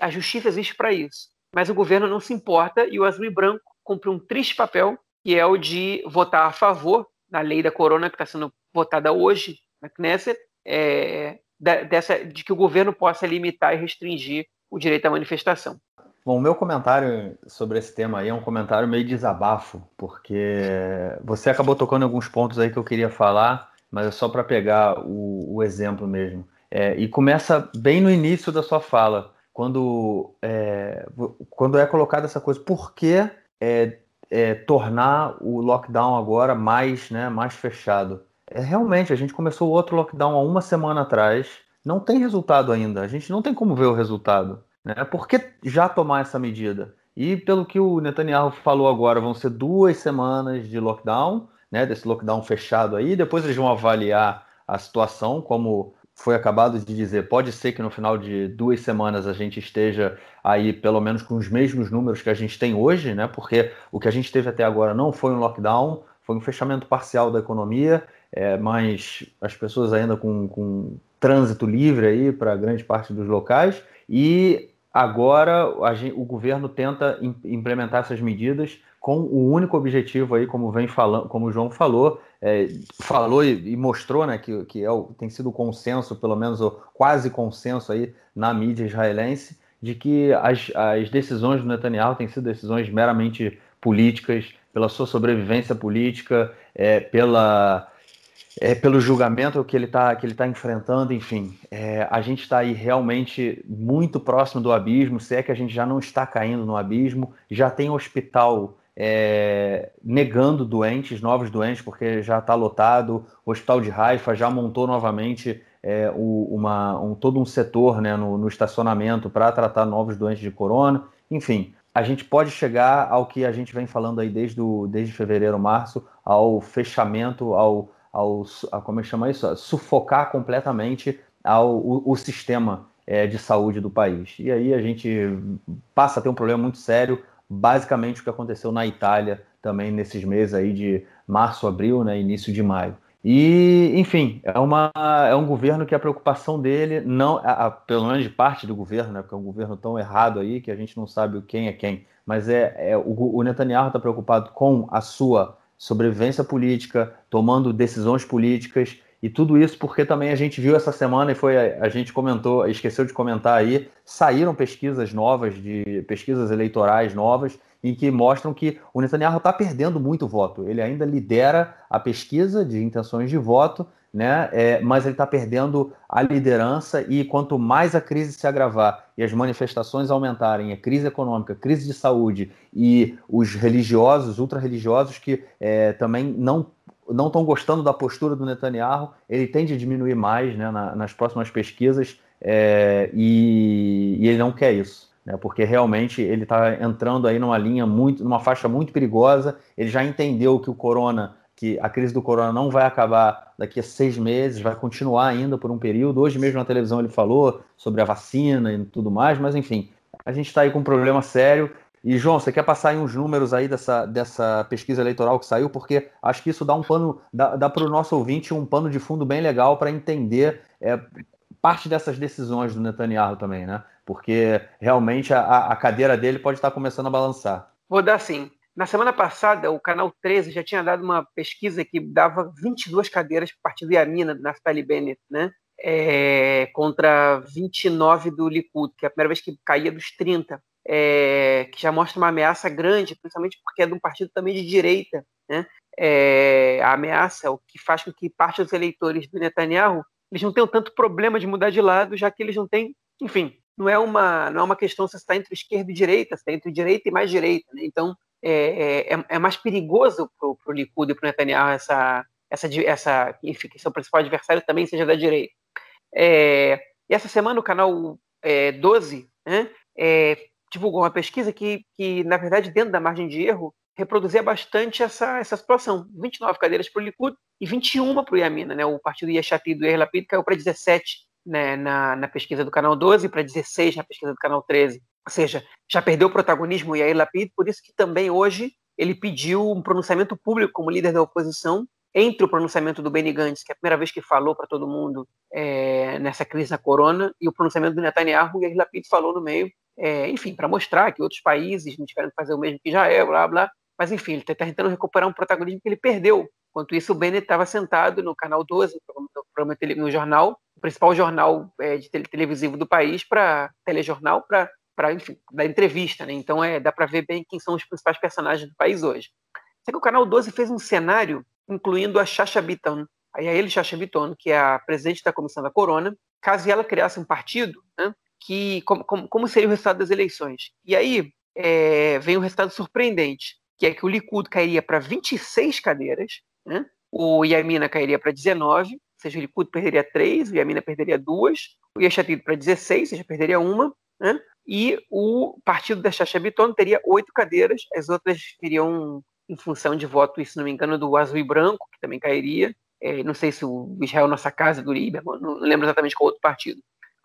A justiça existe para isso. Mas o governo não se importa e o Azul e Branco cumpre um triste papel, que é o de votar a favor da lei da corona que está sendo votada hoje na Knesset, é, dessa, de que o governo possa limitar e restringir o direito à manifestação. Bom, o meu comentário sobre esse tema aí é um comentário meio desabafo, porque você acabou tocando em alguns pontos aí que eu queria falar, mas é só para pegar o, o, exemplo mesmo. É, e começa bem no início da sua fala, quando é, quando é colocada essa coisa, por que é, é, tornar o lockdown agora mais, né, mais fechado? É, realmente, a gente começou outro lockdown há uma semana atrás, não tem resultado ainda, a gente não tem como ver o resultado. Né? Por que já tomar essa medida? E pelo que o Netanyahu falou agora, vão ser duas semanas de lockdown, né, desse lockdown fechado aí, depois eles vão avaliar a situação, como foi acabado de dizer, pode ser que no final de duas semanas a gente esteja aí pelo menos com os mesmos números que a gente tem hoje, né? Porque o que a gente teve até agora não foi um lockdown, foi um fechamento parcial da economia, é, mas as pessoas ainda com, com trânsito livre aí para grande parte dos locais. E agora gente, o governo tenta implementar essas medidas com o único objetivo aí, como vem falando, como o João falou, é, falou e, e, mostrou, né, que, que é o, tem sido consenso, pelo menos o quase consenso aí na mídia israelense, de que as, as decisões do Netanyahu têm sido decisões meramente políticas, pela sua sobrevivência política, é, pela é, pelo julgamento que ele está que ele tá enfrentando, enfim, é, a gente está aí realmente muito próximo do abismo, se é que a gente já não está caindo no abismo, já tem hospital é, negando doentes, novos doentes, porque já está lotado, o hospital de Haifa já montou novamente é, o, uma, um, todo um setor né, no, no estacionamento para tratar novos doentes de corona, enfim, a gente pode chegar ao que a gente vem falando aí desde, o, desde fevereiro, março, ao fechamento, ao ao, a, como é chama isso? A sufocar completamente ao, o, o sistema é, de saúde do país. E aí a gente passa a ter um problema muito sério, basicamente o que aconteceu na Itália também nesses meses aí de março, abril, né, início de maio. E, enfim, é, uma, é um governo que a preocupação dele, não, a, a, pelo menos de parte do governo, né, porque é um governo tão errado aí que a gente não sabe quem é quem, mas é, é o, o Netanyahu está preocupado com a sua sobrevivência política, tomando decisões políticas E tudo isso porque também a gente viu essa semana e foi a, gente comentou, esqueceu de comentar aí, saíram pesquisas novas de pesquisas eleitorais novas em que mostram que o Netanyahu está perdendo muito voto. Ele ainda lidera a pesquisa de intenções de voto, né? É, mas ele está perdendo a liderança e quanto mais a crise se agravar e as manifestações aumentarem, a crise econômica, a crise de saúde e os religiosos, ultra-religiosos que é, também não não estão gostando da postura do Netanyahu, ele tende a diminuir mais né, na, nas próximas pesquisas é, e, e ele não quer isso né, porque realmente ele está entrando aí numa linha muito, numa faixa muito perigosa. Ele já entendeu que o corona, que a crise do corona não vai acabar daqui a seis meses, vai continuar ainda por um período. Hoje mesmo na televisão ele falou sobre a vacina e tudo mais, mas enfim, a gente está aí com um problema sério. E, João, você quer passar aí uns números aí dessa, dessa pesquisa eleitoral que saiu? Porque acho que isso dá um pano, dá, dá para o nosso ouvinte um pano de fundo bem legal para entender é, parte dessas decisões do Netanyahu também, né? porque realmente a, a cadeira dele pode estar começando a balançar. Vou dar sim. Na semana passada, o Canal 13 já tinha dado uma pesquisa que dava 22 cadeiras para o partido Yamina, do Naftali Bennett, né? É, contra 29 do Likud, que é a primeira vez que caía dos 30, é, que já mostra uma ameaça grande, principalmente porque é de um partido também de direita. Né? É, a ameaça, o que faz com que parte dos eleitores do Netanyahu eles não tenham tanto problema de mudar de lado, já que eles não têm, enfim, não é uma, não é uma questão se está entre esquerda e direita, se está entre direita e mais direita. Né? Então, é, é, é, mais perigoso para o Likud e para o Netanyahu essa, essa, essa, enfim, que seu principal adversário também seja da direita. É, e essa semana o canal é, 12 né, é, divulgou uma pesquisa que, que, na verdade, dentro da margem de erro, reproduzia bastante essa, essa situação. 29 cadeiras para o Likud e 21 para o Yamina. Né? O partido Yeshatid do Yair Lapid caiu para 17 né, na, na, pesquisa do canal 12 para 16 na pesquisa do canal 13. Ou seja, já perdeu o protagonismo e aí Lapid, por isso que também hoje ele pediu um pronunciamento público como líder da oposição entre o pronunciamento do Benny Gantz, que é a primeira vez que falou para todo mundo é, nessa crise da corona, e o pronunciamento do Netanyahu, e aí Lapid falou no meio, é, enfim, para mostrar que outros países não tiveram que fazer o mesmo que Israel, blá, blá. Mas, enfim, ele está tentando recuperar um protagonismo que ele perdeu. Enquanto isso, o Bennett estava sentado no canal 12, no, no jornal, o principal jornal é, de televisivo do país para telejornal para enfim da entrevista, né? Então é dá para ver bem quem são os principais personagens do país hoje. Só que o canal 12 fez um cenário incluindo a Chacha Bitton, aí a ele Chacha Bitton, que é a presidente da comissão da Corona, caso ela criasse um partido, né? Que como, como, seria o resultado das eleições? E aí é, vem um resultado surpreendente, que é que o Likud cairia para 26 cadeiras, né? o Yamina cairia para 19, ou seja, o Likud perderia três, o Yamina perderia duas, o Yeshatid para 16, ou seja, perderia uma, né? e o partido da Chacha Biton teria oito cadeiras, as outras iriam em função de voto, se não me engano, do azul e branco, que também cairia, é, não sei se o Israel Nossa Casa do Lieberman, não lembro exatamente qual outro partido.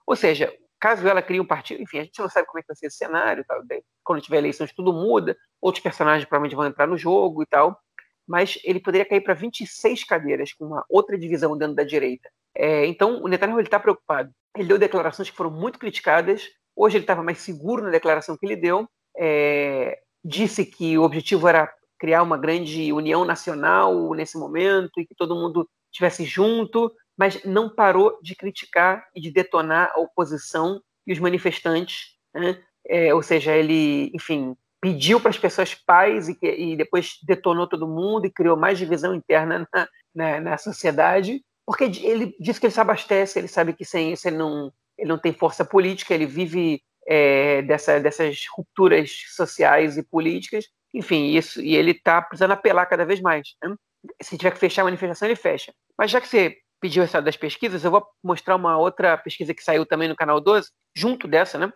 Ou seja, caso ela crie um partido, enfim, a gente não sabe como é que vai ser esse cenário, tal, quando tiver eleições tudo muda, outros personagens provavelmente vão entrar no jogo e tal, mas ele poderia cair para 26 cadeiras, com uma outra divisão dentro da direita. É, então, o Netanyahu está preocupado. Ele deu declarações que foram muito criticadas. Hoje ele estava mais seguro na declaração que ele deu. É, disse que o objetivo era criar uma grande união nacional nesse momento e que todo mundo estivesse junto, mas não parou de criticar e de detonar a oposição e os manifestantes. Né? É, ou seja, ele, enfim, pediu para as pessoas paz e, e, depois detonou todo mundo e criou mais divisão interna na, na, na, sociedade, porque ele diz que ele se abastece, ele sabe que sem isso ele não, ele não tem força política, ele vive é, dessa, dessas rupturas sociais e políticas, enfim, isso e ele está precisando apelar cada vez mais. Né? Se tiver que fechar a manifestação, ele fecha. Mas já que você pediu essa das pesquisas, eu vou mostrar uma outra pesquisa que saiu também no canal 12, junto dessa, né?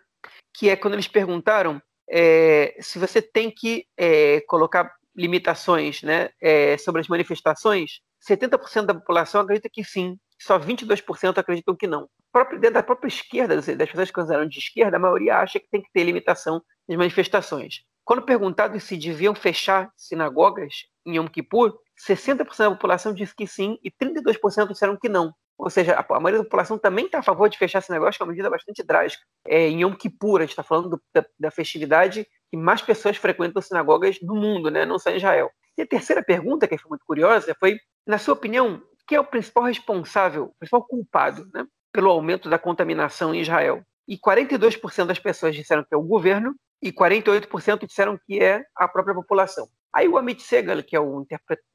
Que é quando eles perguntaram é, se você tem que é, colocar limitações né, é, sobre as manifestações, 70% da população acredita que sim, só 22% acreditam que não. Próprio, dentro da própria esquerda, das pessoas que consideram de esquerda, a maioria acha que tem que ter limitação nas manifestações. Quando perguntado se deviam fechar sinagogas em Yom Kippur, 60% da população disse que sim e 32% disseram que não. Ou seja, a, a maioria da população também está a favor de fechar esse negócio, que é uma medida bastante drástica. É, em Yom Kippur, a gente está falando do, da, da, festividade que mais pessoas frequentam sinagogas no mundo, né? não só em Israel. E a terceira pergunta, que foi muito curiosa, foi, na sua opinião, é o principal responsável, o principal culpado né, pelo aumento da contaminação em Israel. E 42% das pessoas disseram que é o governo e 48% disseram que é a própria população. Aí o Amit Segal, que é o,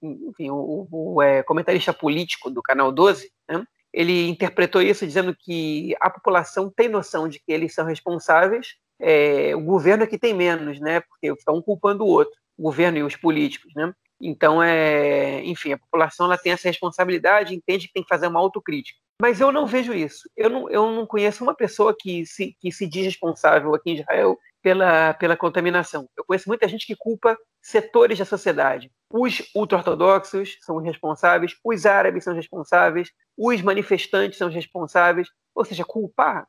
enfim, o, o, é, comentarista político do Canal 12, né, ele interpretou isso dizendo que a população tem noção de que eles são responsáveis, é, o governo é que tem menos, né, porque estão culpando o outro, o governo e os políticos, né. Então, é, enfim, a população ela tem essa responsabilidade, entende que tem que fazer uma autocrítica. Mas eu não vejo isso. Eu não, eu não conheço uma pessoa que se, que se diz responsável aqui em Israel pela, pela contaminação. Eu conheço muita gente que culpa setores da sociedade. Os ultra-ortodoxos são responsáveis, os árabes são responsáveis, os manifestantes são responsáveis. Ou seja, culpar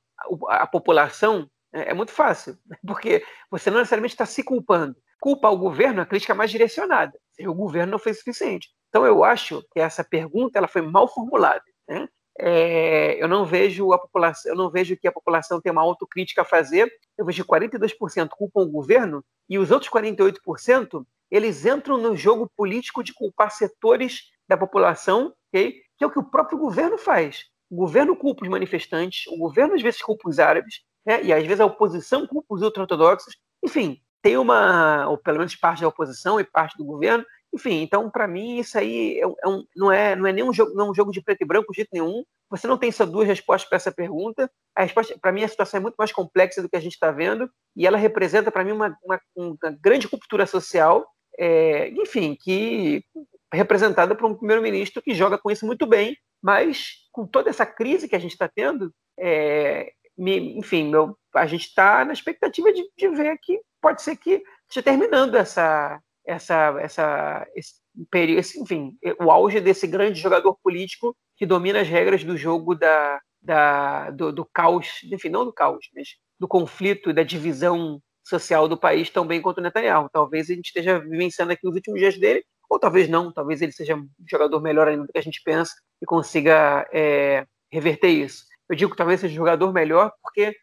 a, a população é, é muito fácil, porque você não necessariamente está se culpando. Culpar o governo é a crítica mais direcionada. O governo não fez o suficiente. Então eu acho que essa pergunta ela foi mal formulada. Né? É, eu não vejo a população, eu não vejo que a população tem uma autocrítica a fazer. Eu vejo que 42% culpam o governo e os outros 48% eles entram no jogo político de culpar setores da população, okay? que é o que o próprio governo faz. O governo culpa os manifestantes, o governo às vezes culpa os árabes, né? e às vezes a oposição culpa os ultra-ortodoxos. Enfim, tem uma, ou pelo menos parte da oposição e parte do governo, enfim, então para mim isso aí é, é um, não é não é nem um jogo, não é um jogo de preto e branco de jeito nenhum. Você não tem só duas respostas para essa pergunta. A resposta, para mim, a situação é muito mais complexa do que a gente está vendo e ela representa para mim uma, uma, uma, grande cultura social, é, enfim, que representada por um primeiro-ministro que joga com isso muito bem, mas com toda essa crise que a gente está tendo, é, me, enfim, meu, a gente está na expectativa de, de ver que pode ser que esteja terminando essa essa, essa, esse período, esse, enfim, o auge desse grande jogador político que domina as regras do jogo da, da, do, do caos, enfim, não do caos, mas do conflito e da divisão social do país tão bem quanto o Netanyahu. Talvez a gente esteja vivenciando aqui os últimos dias dele, ou talvez não, talvez ele seja um jogador melhor ainda do que a gente pensa e consiga é, reverter isso. Eu digo que talvez seja um jogador melhor porque,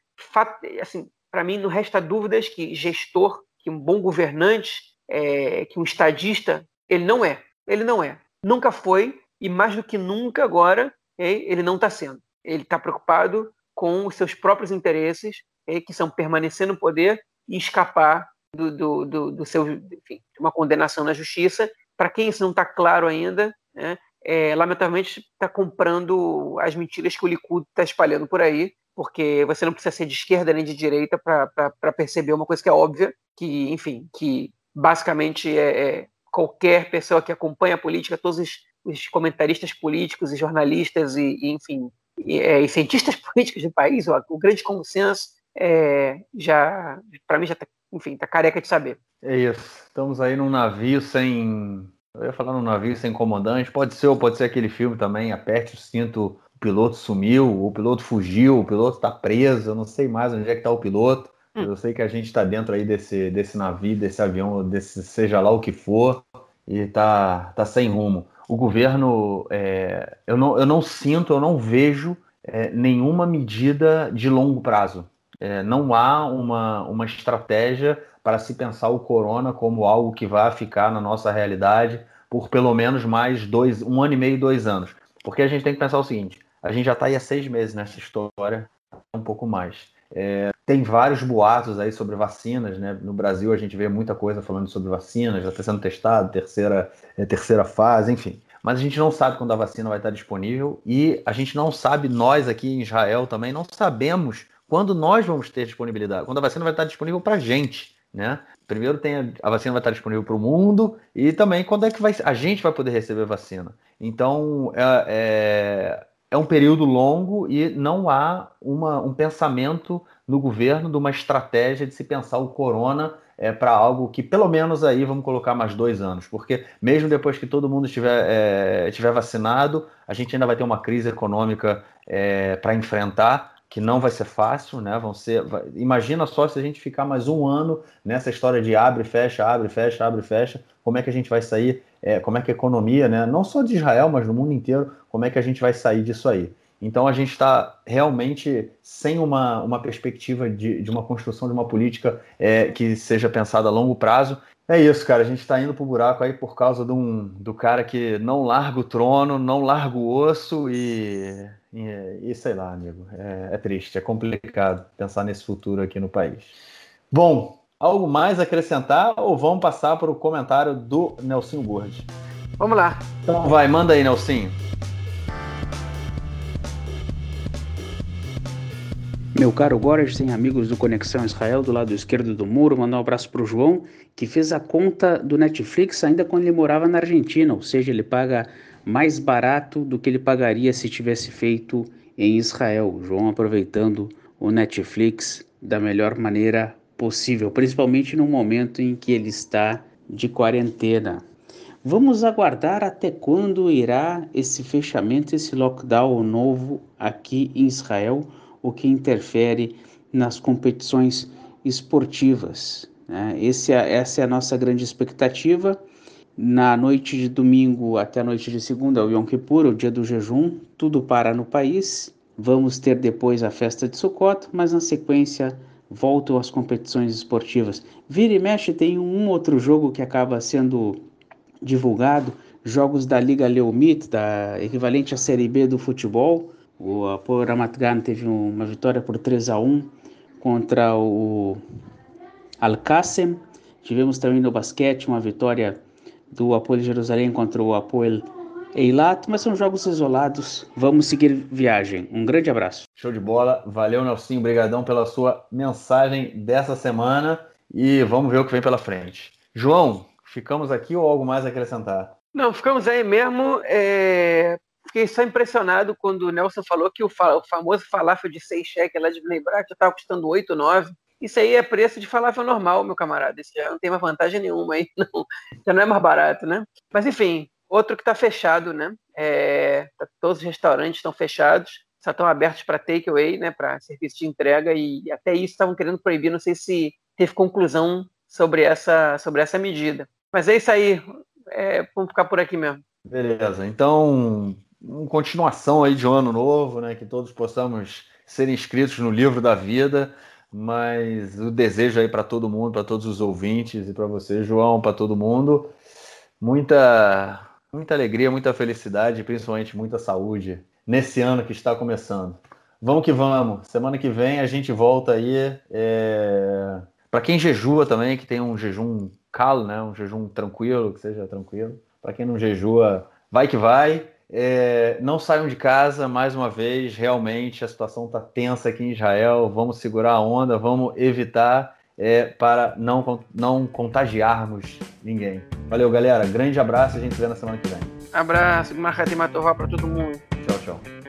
assim, para mim não resta dúvidas que gestor, que um bom governante é, que um estadista ele não é. Ele não é. Nunca foi e mais do que nunca agora ele não está sendo. Ele está preocupado com os seus próprios interesses, que são permanecer no poder e escapar do, do, do, do seu, enfim, de uma condenação na justiça. Para quem isso não está claro ainda, né, é, lamentavelmente está comprando as mentiras que o Likud está espalhando por aí, porque você não precisa ser de esquerda nem de direita para perceber uma coisa que é óbvia, que, enfim, que basicamente é, é, qualquer pessoa que acompanha a política, todos os, os comentaristas políticos e jornalistas e, e enfim, e, é, e, cientistas políticos do país, o, o grande consenso é, já, para mim já está, enfim, tá careca de saber. É isso. Estamos aí num navio sem, eu ia falar num navio sem comandante, pode ser ou pode ser aquele filme também, aperte o cinto, o piloto sumiu, o piloto fugiu, o piloto está preso, eu não sei mais onde é que está o piloto. Hum. Eu sei que a gente está dentro aí desse, desse navio, desse avião, desse seja lá o que for, e tá, tá sem rumo. O governo, é, eu, não, eu não sinto, eu não vejo é, nenhuma medida de longo prazo. É, não há uma, uma estratégia para se pensar o corona como algo que vai ficar na nossa realidade por pelo menos mais dois, um ano e meio, dois anos. Porque a gente tem que pensar o seguinte: a gente já está aí há seis meses nessa história, um pouco mais. É, tem vários boatos aí sobre vacinas, né? No Brasil a gente vê muita coisa falando sobre vacinas, já está sendo testado, terceira, é, terceira fase, enfim. Mas a gente não sabe quando a vacina vai estar disponível e a gente não sabe, nós aqui em Israel também, não sabemos quando nós vamos ter disponibilidade, quando a vacina vai estar disponível para a gente, né? Primeiro tem a, a, vacina vai estar disponível para o mundo e também quando é que vai, a gente vai poder receber vacina. Então, é, é é um período longo e não há uma, um pensamento no governo de uma estratégia de se pensar o corona é, para algo que pelo menos aí vamos colocar mais dois anos, porque mesmo depois que todo mundo estiver, é, estiver vacinado, a gente ainda vai ter uma crise econômica é, para enfrentar que não vai ser fácil, né? Vão ser, vai, imagina só se a gente ficar mais um ano nessa história de abre, fecha, abre, fecha, abre, fecha, como é que a gente vai sair? É, como é que a economia, né? Não só de Israel, mas no mundo inteiro, como é que a gente vai sair disso aí? Então a gente está realmente sem uma, uma perspectiva de, de uma construção de uma política é, que seja pensada a longo prazo. É isso, cara. A gente tá indo pro buraco aí por causa de um, do cara que não larga o trono, não larga o osso e. E, e sei lá, amigo. É, é triste, é complicado pensar nesse futuro aqui no país. Bom, algo mais a acrescentar ou vamos passar para o comentário do Nelson Gordes? Vamos lá. Então vai, manda aí, Nelson. Meu caro Gorges, tem amigos do Conexão Israel do lado esquerdo do muro. Mandar um abraço para o João, que fez a conta do Netflix ainda quando ele morava na Argentina, ou seja, ele paga mais barato do que ele pagaria se tivesse feito em Israel. João aproveitando o Netflix da melhor maneira possível, principalmente no momento em que ele está de quarentena. Vamos aguardar até quando irá esse fechamento, esse lockdown novo aqui em Israel o que interfere nas competições esportivas. Né? Esse é, essa é a nossa grande expectativa. Na noite de domingo até a noite de segunda, o Yom Kippur, o dia do jejum, tudo para no país. Vamos ter depois a festa de Sukkot, mas na sequência voltam as competições esportivas. Vira e mexe tem um outro jogo que acaba sendo divulgado, jogos da Liga Leumit, da equivalente à Série B do futebol, o Apoio Ramat Gan teve uma vitória por 3 a 1 contra o Al-Qassem. Tivemos também no basquete uma vitória do Apoio Jerusalém contra o Apoio Eilat, mas são jogos isolados. Vamos seguir viagem. Um grande abraço. Show de bola. Valeu, Nelson. Obrigadão pela sua mensagem dessa semana e vamos ver o que vem pela frente. João, ficamos aqui ou algo mais a acrescentar? Não, ficamos aí mesmo. É fiquei só impressionado quando o Nelson falou que o, fa o famoso falafel de seis cheques lá de Bnei-Brak já estava custando 8, 9. Isso aí é preço de falafel normal, meu camarada. Isso já não tem mais vantagem nenhuma aí, não. Já não é mais barato, né? Mas enfim, outro que está fechado, né? É, tá, todos os restaurantes estão fechados, só estão abertos para takeaway, né? Para serviço de entrega e até isso estavam querendo proibir. Não sei se teve conclusão sobre essa sobre essa medida. Mas é isso aí. É, vamos ficar por aqui mesmo. Beleza. Então, uma continuação aí de um ano novo, né? Que todos possamos ser inscritos no livro da vida. Mas o desejo aí para todo mundo, para todos os ouvintes e para você, João, para todo mundo, muita, muita alegria, muita felicidade, e principalmente muita saúde nesse ano que está começando. Vamos que vamos. Semana que vem a gente volta aí. É... Para quem jejua também, que tem um jejum calo, né? Um jejum tranquilo, que seja tranquilo. Para quem não jejua, vai que vai. É, não saiam de casa, mais uma vez, realmente a situação está tensa aqui em Israel. Vamos segurar a onda, vamos evitar é, para não, não contagiarmos ninguém. Valeu, galera. Grande abraço e a gente se vê na semana que vem. Abraço, Marca Matová para todo mundo. Tchau, tchau.